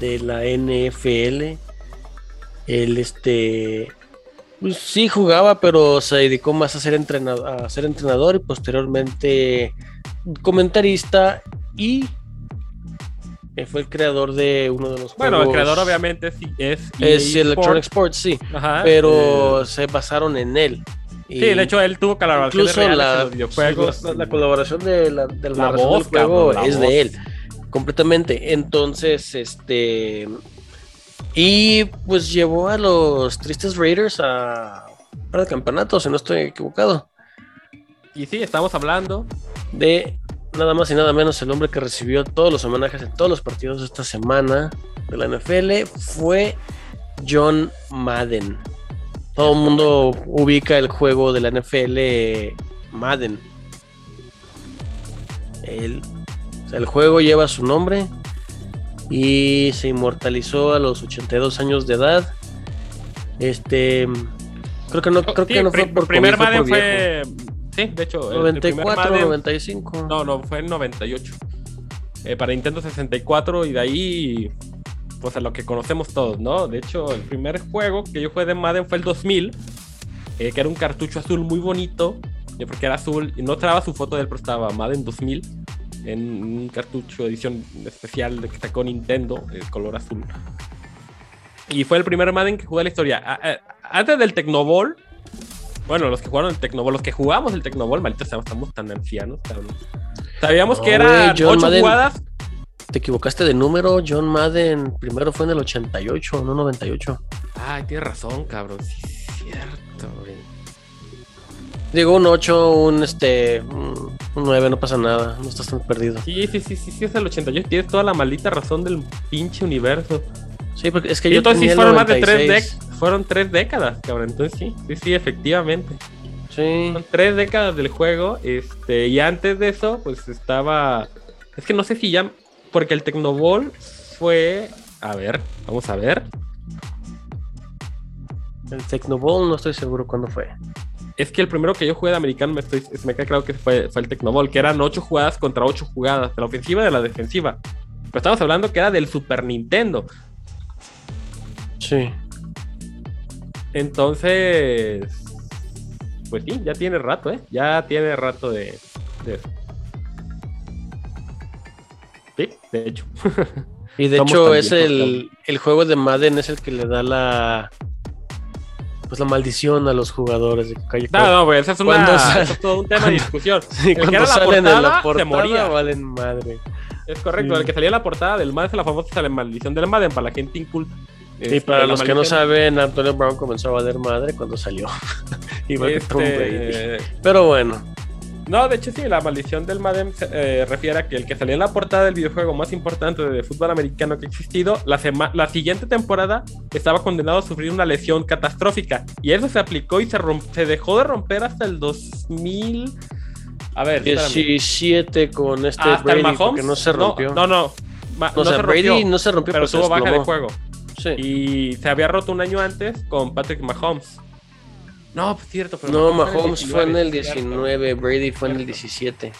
de la NFL. Él, este, pues, sí jugaba, pero se dedicó más a ser, entrenador, a ser entrenador y posteriormente comentarista y eh, fue el creador de uno de los Bueno, el juegos- creador obviamente sí es, es EA Electronic Sports. Sí, Ajá, pero eh, se basaron en él. Y sí, de hecho él tuvo colaboraciones incluso en la, los videojuegos. la, la colaboración de la, de la voz, del juego cabrón, es voz. de él, completamente. Entonces, este y pues llevó a los tristes Raiders a para el campeonato, si no estoy equivocado, Y sí, estamos hablando. de nada más y nada menos el hombre que recibió todos los homenajes en todos los partidos de esta semana de la NFL fue John Madden. Todo el mundo ubica el juego de la NFL Madden. El, o sea, el juego lleva su nombre y se inmortalizó a los 82 años de edad. Este, creo que no, creo Sí, que no fue por primer COVID, Madden fue. Sí, de hecho. el- el primer 94, Madden- 95. No, no, fue en 98. Eh, para Nintendo 64 y de ahí, pues a lo que conocemos todos, ¿no? De hecho, el primer juego que yo jugué de Madden fue el 2000, eh, que era un cartucho azul muy bonito, eh, porque era azul, y no traba su foto de él, pero estaba Madden 2000, en un cartucho edición especial de que sacó Nintendo, el color azul. Y fue el primer Madden que jugué en la historia. Antes del Tecnoball, bueno, los que jugaron el Tecnoball, los que jugamos el Tecnoball, malditos seamos, estamos tan ancianos, cabrón. Sabíamos No, que eran 8 Madden- jugadas. Te equivocaste de número, John Madden primero fue en el 88, no 98. Ay, tienes razón, cabrón. Sí, es cierto, güey. Digo un 8, un este un 9, no pasa nada, no estás tan perdido. Sí, sí, sí, sí, sí, es el 88. Tienes toda la maldita razón del pinche universo. Sí, porque es que yo entonces sí tenía el fueron más de tres 96. décadas. Fueron tres décadas, cabrón. Entonces sí, sí, sí, efectivamente. Sí. Son tres décadas del juego. Este, y antes de eso, pues estaba. Es que no sé si ya. Porque el Tecnoball fue. A ver, vamos a ver. El Tecnoball no estoy seguro cuándo fue. Es que el primero que yo jugué de americano me, estoy, me queda claro que fue, fue el Tecnoball, que eran ocho jugadas contra ocho jugadas, de la ofensiva y de la defensiva. Pero estamos hablando que era del Super Nintendo. Sí. Entonces, pues sí, ya tiene rato, ¿eh? Ya tiene rato de, de eso. Sí, de hecho. Y de Somos hecho es el, el juego de Madden es el que le da la pues la maldición a los jugadores de calle. No, no, güey, eso es, una, sale- eso es todo un tema de discusión. Sí, El que era la salen en la portada, se portada moría. valen madre. Es correcto, Sí. el que salía en la portada del Madden es la famosa la maldición del Madden para la gente inculta. Y Este, para la los que no saben, Antonio Brown comenzó a valer madre cuando salió. Brady. Este, Pero bueno, No, de hecho sí, la maldición del Madden se eh, refiere a que el que salía en la portada del videojuego más importante de fútbol americano que ha existido, la, la siguiente temporada estaba condenado a sufrir una lesión catastrófica. Y eso se aplicó y se, se dejó de romper hasta el 2000... A ver, espérame. 17 con este hasta Brady porque no se rompió. No, no, Ma- No, no o sea, se Brady rompió, no se rompió, pero tuvo baja de juego. Sí. Y se había roto un año antes con Patrick Mahomes. No, pues cierto, pero No, Mahomes fue en el cierto. 19, Brady fue en el 17.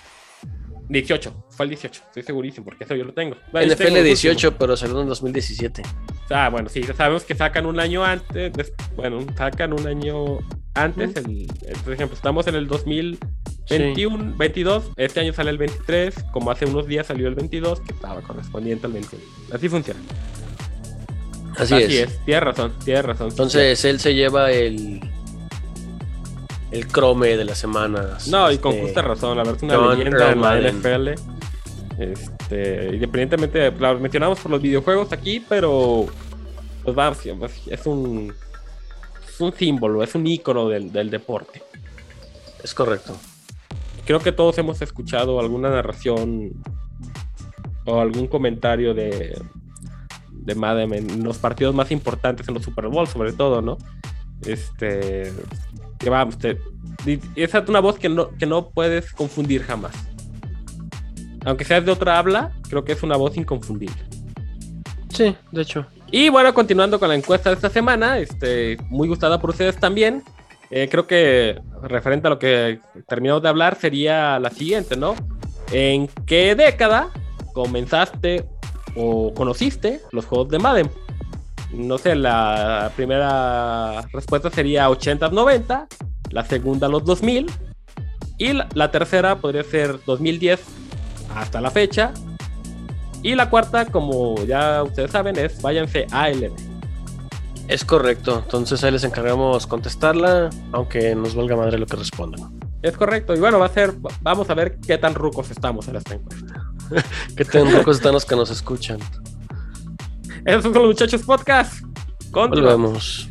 18, fue el 18, estoy segurísimo, porque eso yo lo tengo. Tengo NFL los 18, pero salió en 2017. últimos. Ah, bueno, sí, sabemos que sacan un año antes, bueno, sacan un año antes, el, el- por ejemplo, estamos en el 2021, 22, este año sale el 23, como hace unos días salió el 22, que estaba correspondiente al 21. Así funciona. Así, Así es. es, tienes razón, tienes razón. Entonces él se lleva el el crome de las semanas. No, y con Este, justa razón, la verdad es una John leyenda en la. NFL. Este, independientemente, la mencionamos por los videojuegos aquí, pero pues vamos, es un es un símbolo, es un ícono del, del deporte. Es correcto. Creo que todos hemos escuchado alguna narración o algún comentario de, de Madden en los partidos más importantes en los Super Bowl, sobre todo, ¿no? Este, que y- y esa es una voz que no, que no puedes confundir jamás. Aunque seas de otra habla, creo que es una voz inconfundible. Sí, de hecho. Y bueno, continuando con la encuesta de esta semana, este, muy gustada por ustedes también. eh, creo que referente a lo que terminamos de hablar sería la siguiente, ¿no? ¿En qué década comenzaste o conociste los juegos de Madden? No sé, la primera respuesta sería 80s, 90, la segunda los 2000 y la, la tercera podría ser 2010 hasta la fecha y la cuarta, como ya ustedes saben, es váyanse a LB. Es correcto. Entonces ahí les encargamos contestarla, aunque nos valga madre lo que respondan. Es correcto. Y bueno, va a ser, vamos a ver qué tan rucos estamos en esta encuesta. Que tengan pocos están los que nos escuchan. Esos son los muchachos podcast. Continuamos. Volvemos.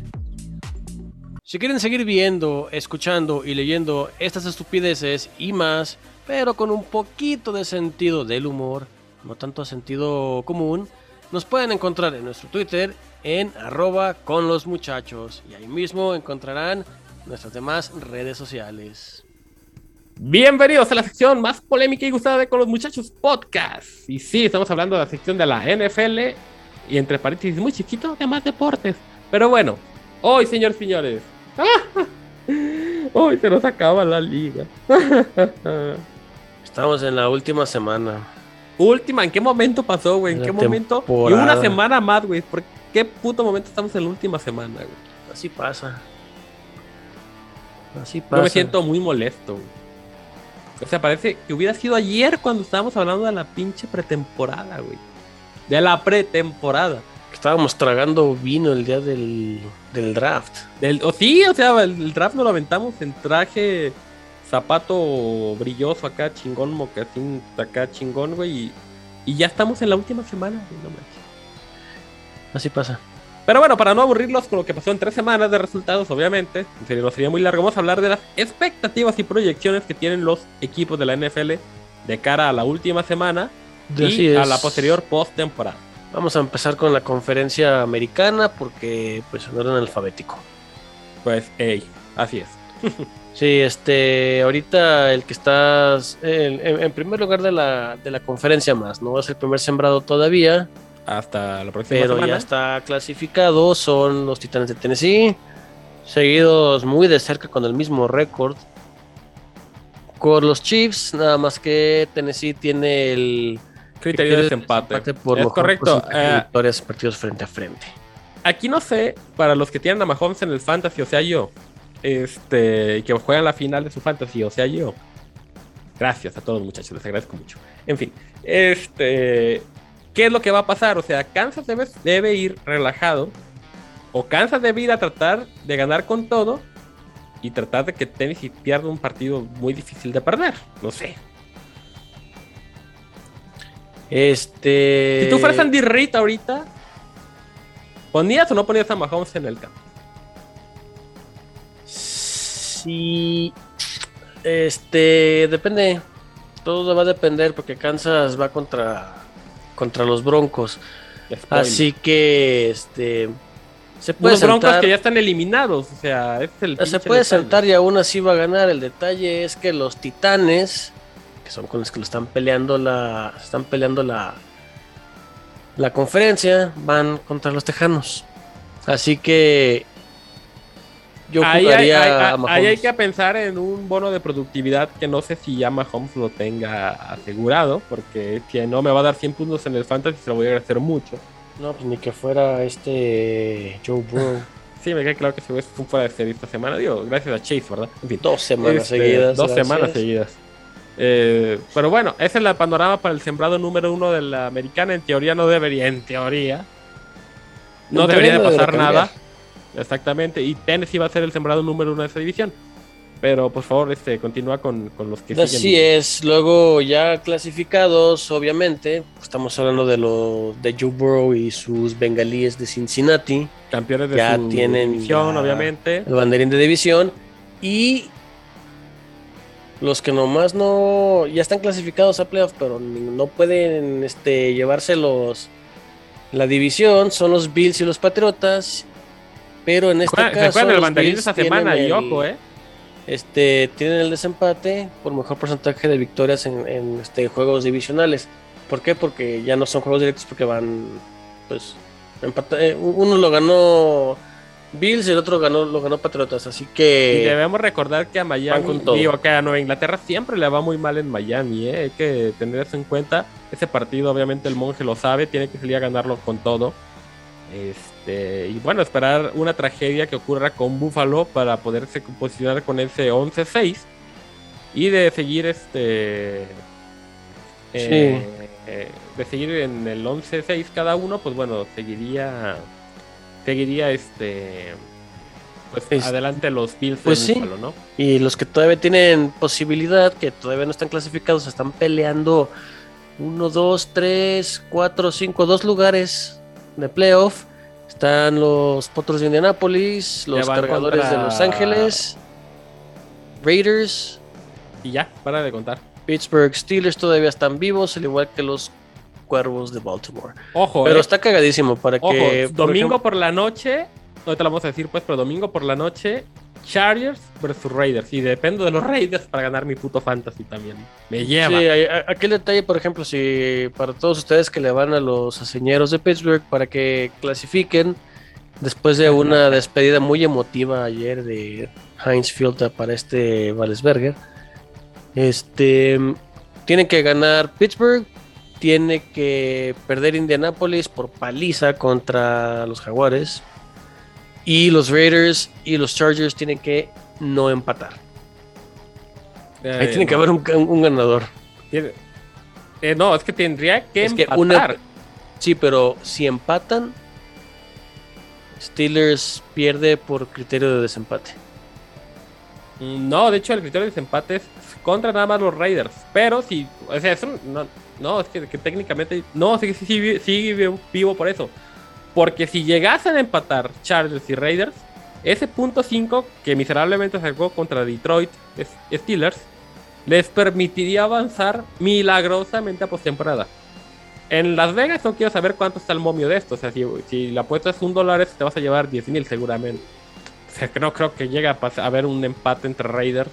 Si quieren seguir viendo, escuchando y leyendo estas estupideces y más, pero con un poquito de sentido del humor, no tanto sentido común, nos pueden encontrar en nuestro Twitter en arroba con los muchachos y ahí mismo encontrarán nuestras demás redes sociales. Bienvenidos a la sección más polémica y gustada de Con los Muchachos Podcast. Y sí, estamos hablando de la sección de la NFL y entre paréntesis muy chiquito de más deportes. Pero bueno, hoy, señores señores, hoy se nos acaba la liga. Estamos en la última semana. Última, ¿en qué momento pasó, güey? ¿En La qué momento? Y una semana más, güey. ¿Por qué puto momento estamos en la última semana, güey? Así pasa. Así Yo pasa. me siento muy molesto, güey. O sea, parece que hubiera sido ayer cuando estábamos hablando de la pinche pretemporada, güey. De la pretemporada. Estábamos tragando vino el día del, del draft. Del, o sí, o sea, el, el draft nos lo aventamos en traje, zapato brilloso acá, chingón, mocasín acá, chingón, güey. Y, y ya estamos en la última semana, güey, no manches. Así pasa. Pero bueno, para no aburrirlos con lo que pasó en tres semanas de resultados, obviamente, en serio, no sería muy largo, vamos a hablar de las expectativas y proyecciones que tienen los equipos de la NFL de cara a la última semana Así y a es. la posterior post-temporada. Vamos a empezar con la conferencia americana porque pues no era alfabético. Pues, ey, así es. Sí, este, ahorita el que está en, primer lugar de la, de la conferencia más, no ser el primer sembrado todavía, Hasta la próxima pero semana. ya está clasificado, son los Titanes de Tennessee, seguidos muy de cerca con el mismo récord. Con los Chiefs, nada más que Tennessee tiene el Criterio de desempate. por es correcto. victorias en partidos frente a frente. aquí no sé, para los que tienen a Mahomes en el fantasy, o sea yo, este, que juegan la final de su fantasy, o sea yo. Gracias a todos muchachos, les agradezco mucho. En fin, este, ¿qué es lo que va a pasar? O sea, Kansas debe, debe ir relajado, o Kansas debe ir a tratar de ganar con todo y tratar de que Tennessee pierda un partido muy difícil de perder. No sé. Este. Si tú fueras Andy Reid ahorita, ¿ponías o no ponías a Mahomes en el campo? Sí. Este. Depende. Todo va a depender porque Kansas va contra. Contra los Broncos. Así que. Este. Se puede Unos broncos que ya están eliminados, o sea, es el Se puede detalle. sentar y aún así va a ganar. El detalle es que los titanes, que son con los que lo están peleando la. Están peleando la. La conferencia, van contra los tejanos. Así que. Yo Ahí hay, jugaría hay- a ahí hay que pensar en un bono de productividad que no sé si ya Mahomes lo tenga asegurado, porque si no me va a dar 100 puntos en el fantasy, se lo voy a agradecer mucho. No, pues ni que fuera este Joe Burrow. Sí, me queda claro que se fue fuera de serie esta semana, digo, gracias a Chase, ¿verdad? En fin. Dos semanas Este, seguidas. Dos gracias. semanas seguidas. Eh, pero bueno, ese es el panorama para el sembrado número uno de la americana. En teoría no debería, en teoría, no debería de pasar nada. Exactamente. Y Tennessee va a ser el sembrado número uno de esa división. Pero por favor, este, continúa con, con los que Así siguen. es, luego ya clasificados, obviamente, estamos hablando de lo de Joe Burrow y sus bengalíes de Cincinnati, Campeones de ya su tienen división, ya- obviamente. el banderín de división, y los que nomás no, ya están clasificados a playoff, pero no pueden este, llevárselos la división, son los Bills y los Patriotas, pero en este caso... se el los banderín Bills esta semana y el- ojo, eh. este, tienen el desempate por mejor porcentaje de victorias en, en, este, juegos divisionales. ¿Por qué? Porque ya no son juegos directos porque van, pues, eh, uno lo ganó Bills y el otro ganó, lo ganó Patriotas, así Y que debemos recordar que a Miami, digo que a Nueva Inglaterra siempre le va muy mal en Miami, ¿eh? hay que tener eso en cuenta. Ese partido, obviamente, el monje lo sabe, tiene que salir a ganarlo con todo. Este, y bueno, esperar una tragedia que ocurra con Buffalo para poderse posicionar con ese 11-6 y de seguir este. eh, eh, de seguir en el 11-6 cada uno, pues bueno, seguiría. Seguiría este. Pues Es- adelante los Bills pues de sí. Buffalo, ¿no? y los que todavía tienen posibilidad, que todavía no están clasificados, están peleando 1, 2, 3, 4, 5, dos lugares de playoff. Están los Potros de Indianápolis, los Cargadores contra- de Los Ángeles, Raiders, Y ya, para de contar. Pittsburgh Steelers todavía están vivos, al igual que los Cuervos de Baltimore. Ojo, Pero eh, está cagadísimo para ojo, que. por domingo ejemplo- por la noche, no te lo vamos a decir pues, pero domingo por la noche, Chargers versus Raiders. Y dependo de los Raiders para ganar mi puto fantasy también. Me lleva. Sí, aquel detalle, por ejemplo, si para todos ustedes que le van a los aceñeros de Pittsburgh para que clasifiquen después de una despedida muy emotiva ayer de Heinz Field para este Valesberger, este tienen que ganar Pittsburgh, tiene que perder Indianapolis por paliza contra los Jaguares y los Raiders y los Chargers tienen que no empatar. Eh, Ahí tiene que haber un, un ganador. eh, no, es que tendría que Es que empatar. una- Sí, pero si empatan, Steelers pierde por criterio de desempate. Mm, No, de hecho el criterio de desempate es contra nada más los Raiders. Pero si, o sea, eso no, no es que, técnicamente, no, sí, sí, sí, sí vivo- por eso. Porque si llegasen a empatar Chargers y Raiders, ese punto 5 que miserablemente sacó contra Detroit Steelers, les permitiría avanzar milagrosamente a postemporada. En Las Vegas no quiero saber cuánto está el momio de esto. O sea, si, si la apuesta es un dólar, te vas a llevar 10 mil seguramente. O sea, no creo que llegue a, a haber un empate entre Raiders.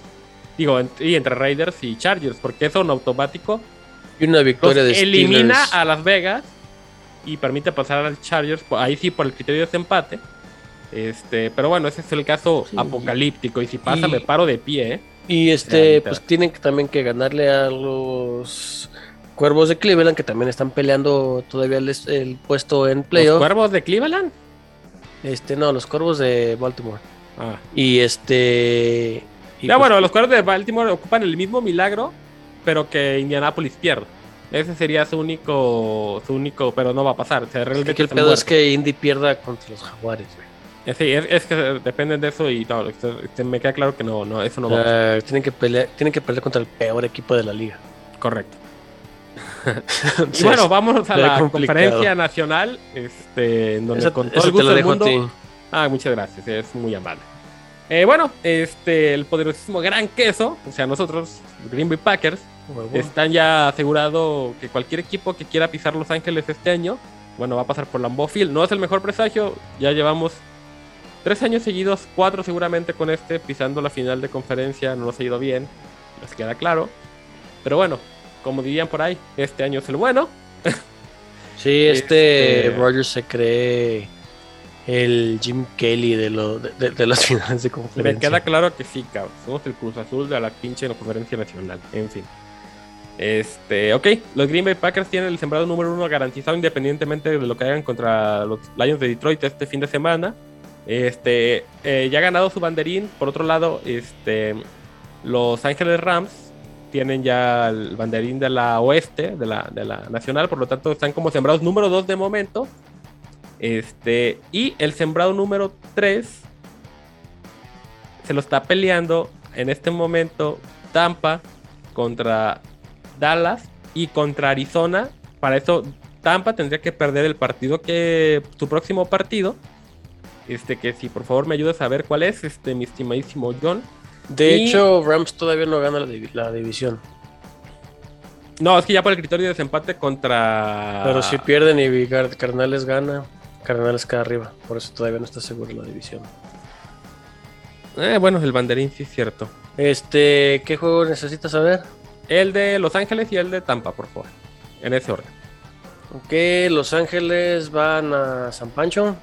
Digo, y entre Raiders y Chargers, porque eso en automático Y una los victoria de elimina Steelers. a Las Vegas y permite pasar al Chargers, po- ahí sí por el criterio de desempate. Este, pero bueno, ese es el caso Sí. apocalíptico. Y si pasa, Y- me paro de pie, ¿eh? Y este, pues tienen que también que ganarle a los Cuervos de Cleveland, que también están peleando todavía el, el puesto en Los playoff. cuervos de Cleveland. Este, no, los Cuervos de Baltimore. Ah. Y este. y Ya pues, bueno, los cuervos de Baltimore ocupan el mismo milagro, pero que Indianapolis pierde. Ese sería su único, su único, pero no va a pasar. O sea, realmente que el pedo es que Indy pierda contra los Jaguares, güey. Eh, Sí, es, es que dependen de eso y no, este- este, me queda claro que no, no, eso no va a pasar. Ah, tienen que pelear, tienen que pelear contra el peor equipo de la liga. Correcto. Y bueno, vámonos a la complicado. conferencia nacional, este, en donde esa- con todo el gusto del mundo. Ah, muchas gracias, es muy amable. Eh, bueno, este, el poderosísimo Gran Queso, o sea, nosotros, Green Bay Packers. Están ya asegurado que cualquier equipo que quiera pisar Los Ángeles este año, bueno, va a pasar por Lambeau Field. No es el mejor presagio, ya llevamos tres años seguidos, cuatro seguramente con este, pisando la final de conferencia, no nos ha ido bien, les queda claro. Pero bueno, como dirían por ahí, este año es el bueno. Sí, este, Este- Rogers se cree el Jim Kelly de, lo, de, de- de las finales de Me conferencia. queda claro que sí, cabrón. Somos el Cruz Azul de la pinche conferencia nacional. En fin. Este, ok, los Green Bay Packers tienen el sembrado número uno garantizado independientemente de lo que hagan contra los Lions de Detroit este fin de semana. Este, eh, ya ha ganado su banderín. Por otro lado, este, los Ángeles Rams tienen ya el banderín de la oeste, de la, de la nacional, por lo tanto están como sembrados número dos de momento. Este, y el sembrado número 3 se lo está peleando en este momento Tampa contra Dallas y contra Arizona. Para eso Tampa tendría que perder el partido que su próximo partido. Este que si por favor me ayudas a ver cuál es, este mi estimadísimo John. De Y- hecho, Rams todavía no gana la, divi- la división. No, es que ya por el criterio de desempate contra Pero si pierden y Car- Carnales gana, Carnales queda arriba. Por eso todavía no está seguro la división. Eh, bueno, el banderín sí es cierto. Este, ¿qué juego necesitas saber? El de Los Ángeles y el de Tampa, por favor. En ese orden. Ok, Los Ángeles van a San Pancho.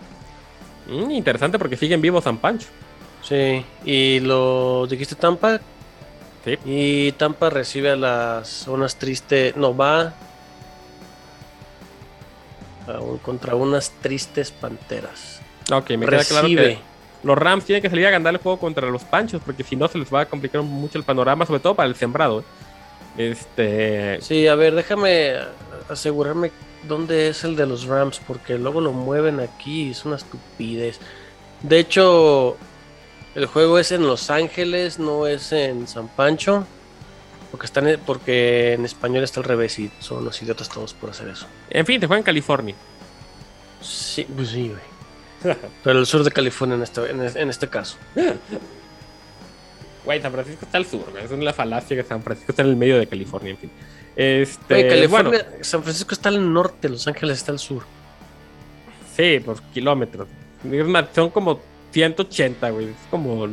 Mm, interesante porque siguen vivos San Pancho. Sí, y lo dijiste Tampa. Sí. Y Tampa recibe a las zonas tristes. No, va a un- contra unas tristes panteras. Ok, me queda claro que los Rams tienen que salir a ganar el juego contra los Panchos porque si no se les va a complicar mucho el panorama, sobre todo para el sembrado. ¿eh? Este. Sí, a ver, déjame asegurarme dónde es el de los Rams, porque luego lo mueven aquí y es una estupidez. De hecho, el juego es en Los Ángeles, no es en San Pancho, porque, están en- porque en español está al revés y son los idiotas todos por hacer eso. En fin, se juega en California. Sí, pues sí, güey. Pero el sur de California en este, en este, en este caso. Güey, San Francisco está al sur, güey. Es una falacia que San Francisco está en el medio de California, en fin. Este. Güey, California, bueno, San Francisco está al norte, Los Ángeles está al sur. sí, por kilómetros. Es más, son como 180, güey. Es como.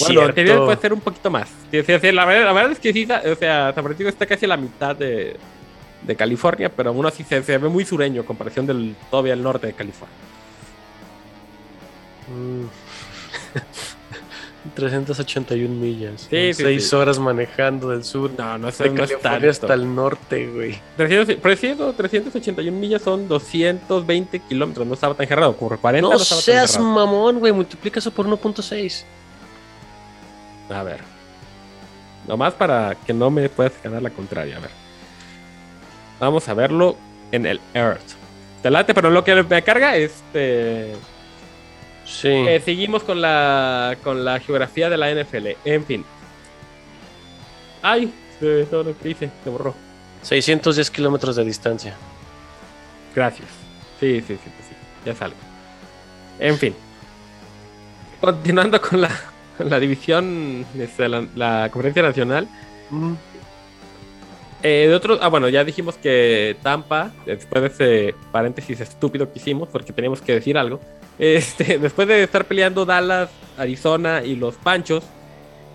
Bueno, en teoría puede ser un poquito más. Sí, sí, sí, la, verdad, la verdad es que sí, o sea, San Francisco está casi a la mitad de, de California, pero aún así se, se ve muy sureño en comparación del todavía al norte de California. Mm. 381 millas. Sí, sí, 6 sí. horas manejando del sur. No, no es, de no es California hasta tanto. el norte, güey. 300, pero sí, no, 381 millas son 220 kilómetros, no estaba tan cerrado, como 40 no, No tan seas mamón, güey. Multiplica eso por 1.6. A ver. Nomás para que no me puedas ganar la contraria, a ver. Vamos a verlo en el Earth. Te late, pero lo que me carga, este... Sí. Eh, seguimos con la, con la geografía de la NFL. En fin. Ay, todo lo que hice, se borró. 610 kilómetros de distancia. Gracias. Sí, sí, sí, sí, ya salgo. En fin. Continuando con la, la división, este, la, la conferencia nacional. Eh, de otros, ah, bueno, ya dijimos que Tampa, después de ese paréntesis estúpido que hicimos, porque teníamos que decir algo, este, después de estar peleando Dallas, Arizona y los Panchos,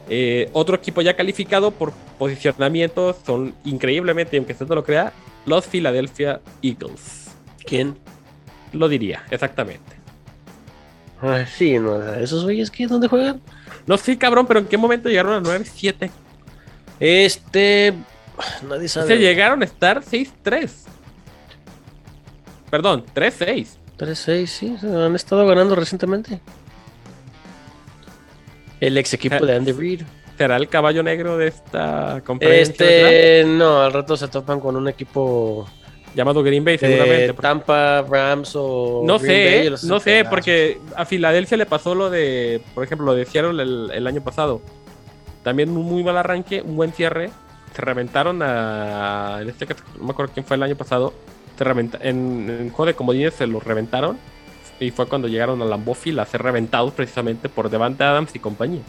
eh, otro equipo ya calificado por posicionamiento son increíblemente, aunque usted no lo crea, los Philadelphia Eagles. ¿Quién? Lo diría, exactamente. Ay, sí, no. ¿Esos güeyes qué? ¿Dónde juegan? No sé, cabrón, pero ¿en qué momento llegaron a 9-7? Este. Nadie sabe. Se llegaron a estar 6-3. Perdón, 3-6. 3-6, sí. Han estado ganando recientemente. El ex equipo de Andy Reid. ¿Será el caballo negro de esta conferencia? Este, no, al rato se topan con un equipo Llamado Green Bay, seguramente. Tampa, Rams o. No Green Bay, sé, los no hacen sé, pedazos. porque a Filadelfia le pasó lo de, por ejemplo, lo de Seattle el, el año pasado. También un muy mal arranque, un buen cierre. Se reventaron a. En este caso, no me acuerdo quién fue el año pasado. Se reventa, en, en juego de comodines se los reventaron. Y fue cuando llegaron a Lambeau a ser reventados precisamente por Devante Adams y compañía.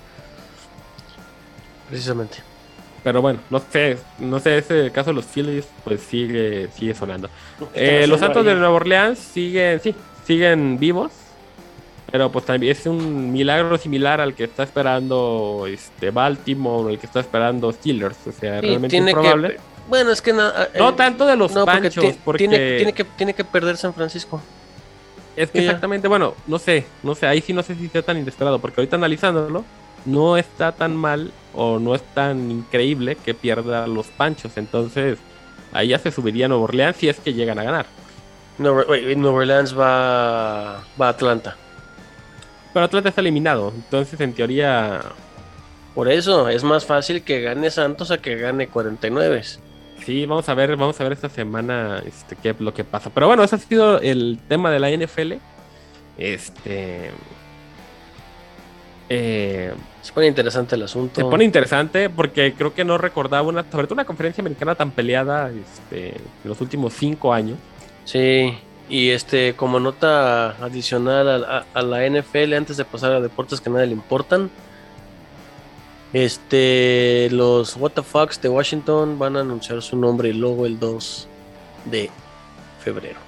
Precisamente. Pero bueno, no sé, no sé, ese caso de los Phillies, pues sigue, sigue sonando. Eh, los Santos de Nueva Orleans siguen, sí, siguen vivos. Pero pues también es un milagro similar al que está esperando este Baltimore, el que está esperando Steelers. O sea, Sí, realmente tiene improbable. que. Bueno, es que No eh, tanto de los no, panchos, porque, tiene, tiene que, tiene que perder San Francisco. es que exactamente, bueno, no sé, no sé, ahí sí no sé si sea tan inesperado, porque ahorita analizándolo, no está tan mal o no es tan increíble que pierda los panchos. Entonces, ahí ya se subiría Nueva Orleans si es que llegan a ganar. Nueva Orleans va, va a Atlanta. Pero Atlanta está eliminado, entonces en teoría Por eso es más fácil que gane Santos a que gane 49. Sí, vamos a ver, vamos a ver esta semana este, qué es lo que pasa. Pero bueno, ese ha sido el tema de la NFL. Este. eh, Se pone interesante el asunto. se pone interesante porque creo que no recordaba una, sobre todo una conferencia americana tan peleada este, en los últimos cinco años. Sí, y este, como nota adicional a, a- a la NFL, antes de pasar a deportes que a nadie le importan, este, los What the Fucks de Washington van a anunciar su nombre y logo el 2 de febrero.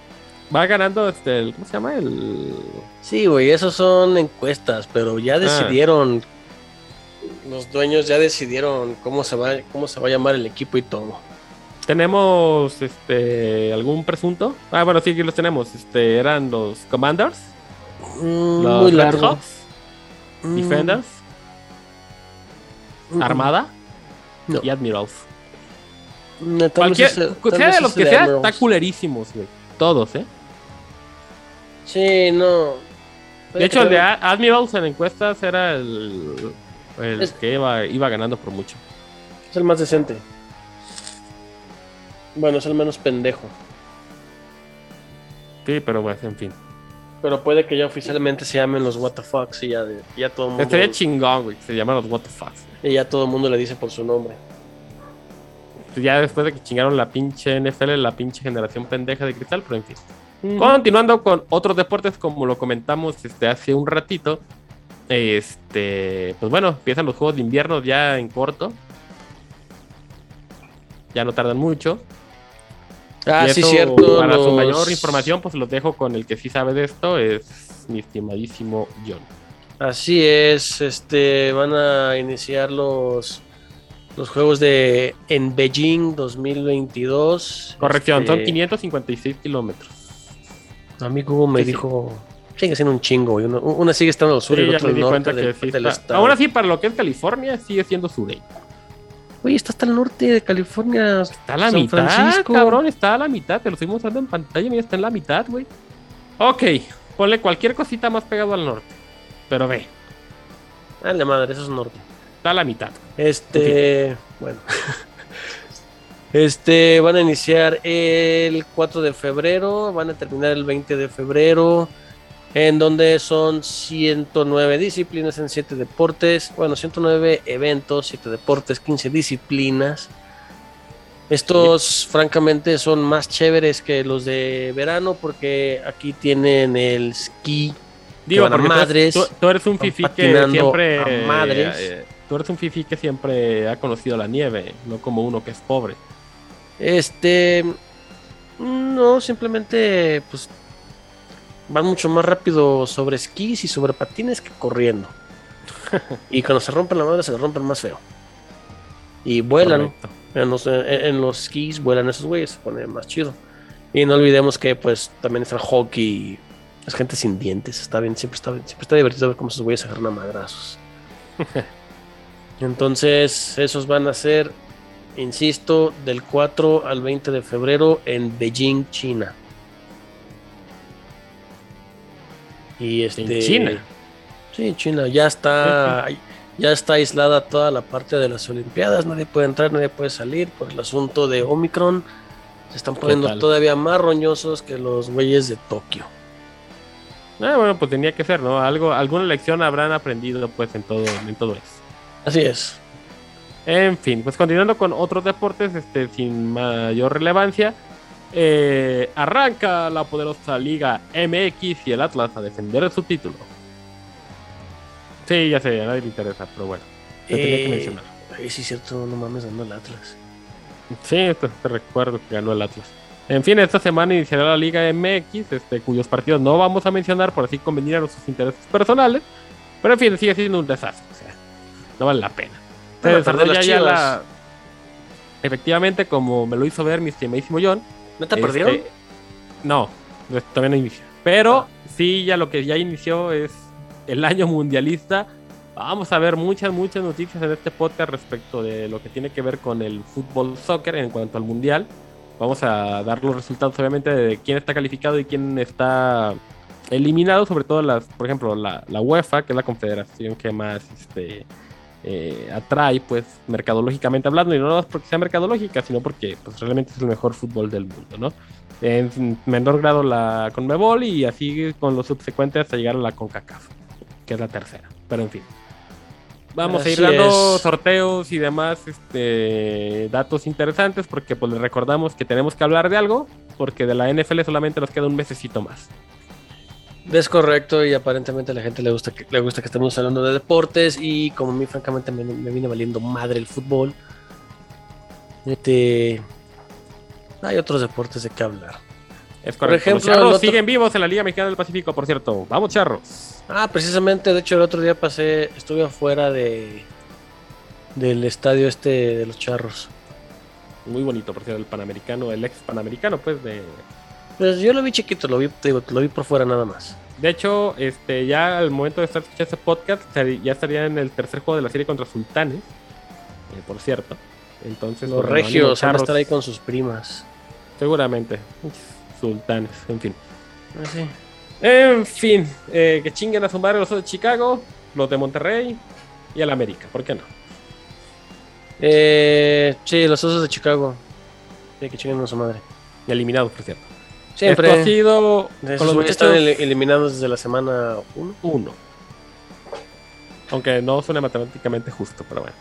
Va ganando este, el, ¿cómo se llama? El Sí, güey, esos son encuestas, pero ya decidieron, los dueños ya decidieron cómo se va, cómo se va a llamar el equipo y todo. Tenemos este algún presunto. Ah, bueno, sí, aquí los tenemos. Este eran los Commanders, Mm, los muy Red. Hawks, Mm, Defenders, mm, Armada No. y Admirals. tal Cualquier, sea de los que sea, Admirals. está culerísimos, güey. Todos, ¿eh? Sí, no. De hecho, el de Admirals en encuestas era el, el Es- que iba, iba ganando por mucho. Es el más decente. Bueno, es el menos pendejo. Sí, pero pues, en fin. Pero puede que ya oficialmente se llamen los WTFs y ya, de- ya todo el mundo. Estaría chingón, güey, se llaman los Fucks. y ya todo el mundo le dice por su nombre. Ya después de que chingaron la pinche NFL, la pinche generación pendeja de cristal, pero en fin. Continuando con otros deportes, como lo comentamos este, hace un ratito. Este, pues bueno, empiezan los juegos de invierno ya en corto. Ya no tardan mucho. Ah, Y sí, eso, cierto. Para su mayor información, pues los dejo con el que sí sabe de esto, es mi estimadísimo John. Así es, este van a iniciar los los juegos de en Beijing 2022. Corrección, son Este, 556 kilómetros. A mí Google me Sí, sí. dijo, sigue siendo un chingo. Una, una sigue estando al sur Sí, y el otro al norte del, que del está-. Aún así, para lo que es California, sigue siendo sureño. Oye, está hasta el norte de California. Está a la San mitad, Francisco. cabrón, está a la mitad. Te lo estoy mostrando en pantalla, mira, está en la mitad, güey. Ok, ponle cualquier cosita más pegado al norte. Pero ve, Dale madre, eso es norte. está a la mitad. Este, bueno. Este, van a iniciar el 4 de febrero, van a terminar el 20 de febrero, en donde son 109 disciplinas en 7 deportes, bueno, 109 eventos, 7 deportes, 15 disciplinas. Estos, francamente, son más chéveres que los de verano porque aquí tienen el ski. Digo, a tú- madres, tú, tú eres un fifí que siempre. a madres. eh, tú eres un fifí que siempre ha conocido la nieve, no como uno que es pobre. Este. No, simplemente, pues. Van mucho más rápido sobre esquís y sobre patines que corriendo. y cuando se rompen la madre, se rompen más feo. Y vuelan. En los, en, en los esquís vuelan esos güeyes, se pone más chido. Y no olvidemos que, pues, también está el hockey. Es gente sin dientes. Está bien, siempre está, siempre está divertido ver cómo esos güeyes se agarran a madrazos. Entonces, esos van a ser insisto, del 4 al 20 de febrero en Beijing, China. Y este, ¿En China? Sí, China. Ya está, ya está aislada toda la parte de las Olimpiadas. Nadie puede entrar, nadie puede salir por el asunto de Omicron. Se están poniendo todavía más roñosos que los güeyes de Tokio. Ah, bueno, pues tenía que ser, ¿no? Algo, alguna lección habrán aprendido, pues, en todo, en todo eso. Así es. En fin, pues continuando con otros deportes este, sin mayor relevancia. Eh, arranca la poderosa Liga MX y el Atlas a defender su título. Sí, ya sé, a nadie le interesa, pero bueno. Lo tenía que Eh, mencionar. ay, sí, cierto, no mames, ganó el Atlas. Sí, esto te recuerdo que ganó el Atlas. En fin, esta semana iniciará la Liga MX, este, cuyos partidos no vamos a mencionar por así convenir a nuestros intereses personales. Pero en fin, sigue siendo un desastre. O sea, no vale la pena. Se desarrolla ya Chivas. la. Efectivamente, como me lo hizo ver mi estimadísimo John. ¿Neta este, perdieron? No, no, todavía no inicia. Pero Ah. sí, ya lo que ya inició es el año mundialista. Vamos a ver muchas, muchas noticias en este podcast respecto de lo que tiene que ver con el fútbol soccer en cuanto al mundial. Vamos a dar los resultados, obviamente, de quién está calificado y quién está eliminado. Sobre todo, las, por ejemplo, la, la UEFA, que es la confederación que más este, eh, atrae, pues, mercadológicamente hablando, y no nada más porque sea mercadológica, sino porque, pues, realmente es el mejor fútbol del mundo, ¿no? En menor grado la Conmebol y así con los subsecuentes hasta llegar a la CONCACAF, que es la tercera. Pero en fin. Vamos a ir dando es. sorteos y demás este, datos interesantes porque pues les recordamos que tenemos que hablar de algo porque de la NFL solamente nos queda un mesecito más. Es correcto y aparentemente a la gente le gusta que, le gusta que estemos hablando de deportes y como a mí francamente me, me viene valiendo madre el fútbol. Este, hay otros deportes de qué hablar. Es Por correcto. ejemplo, Los Charros el otro- siguen vivos en la Liga Mexicana del Pacífico, por cierto. Vamos, charros. Ah, precisamente, de hecho el otro día pasé, estuve afuera de del estadio este de los charros. Muy bonito, por cierto, el panamericano, el ex panamericano, pues de. Pues yo lo vi chiquito, lo vi, digo, lo vi por fuera nada más. De hecho, este, ya al momento de estar escuchando este podcast, ya estaría en el tercer juego de la serie contra Sultanes, eh, por cierto. Entonces, Los pues, regios van a estar ahí con sus primas. Seguramente. Sultanes, en fin. Así. En fin, eh, que chinguen a su madre los de Chicago, los de Monterrey y el América, ¿por qué no? Eh, sí, los osos de Chicago. Sí, que chinguen a su madre. Eliminados, por cierto. Siempre. Esto ha sido De con los están muchachos el- eliminados desde la semana 1. uno. Aunque no suena matemáticamente justo, pero bueno.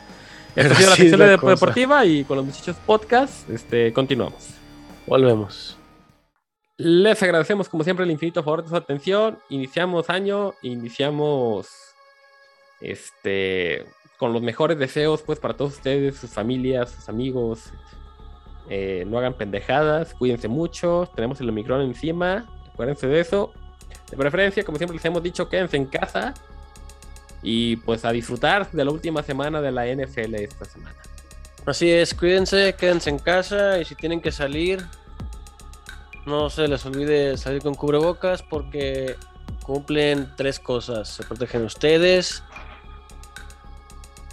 Esto ha sido la la de deportiva y con los muchachos podcast, este, continuamos. Volvemos. Les agradecemos como siempre el infinito favor de su atención. Iniciamos año, iniciamos este con los mejores deseos pues para todos ustedes, sus familias, sus amigos. Eh, no hagan pendejadas, cuídense mucho, tenemos el Omicron encima, acuérdense de eso. De preferencia, como siempre les hemos dicho, quédense en casa y pues a disfrutar de la última semana de la NFL esta semana. Así es, cuídense, quédense en casa y si tienen que salir, no se les olvide salir con cubrebocas porque cumplen tres cosas. Se protegen ustedes,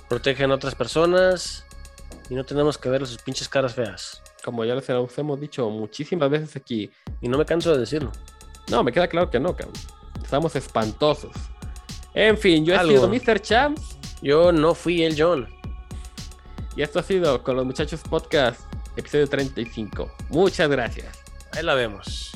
protegen a otras personas y no tenemos que ver sus pinches caras feas. Como ya les hemos dicho muchísimas veces aquí, Y no me canso de decirlo. No, me queda claro que no, cabrón. Estamos espantosos. En fin, yo he Algo. sido Mr. Champs Yo no fui el John. y esto ha sido con los muchachos podcast, episodio 35. Muchas gracias. Ahí la vemos.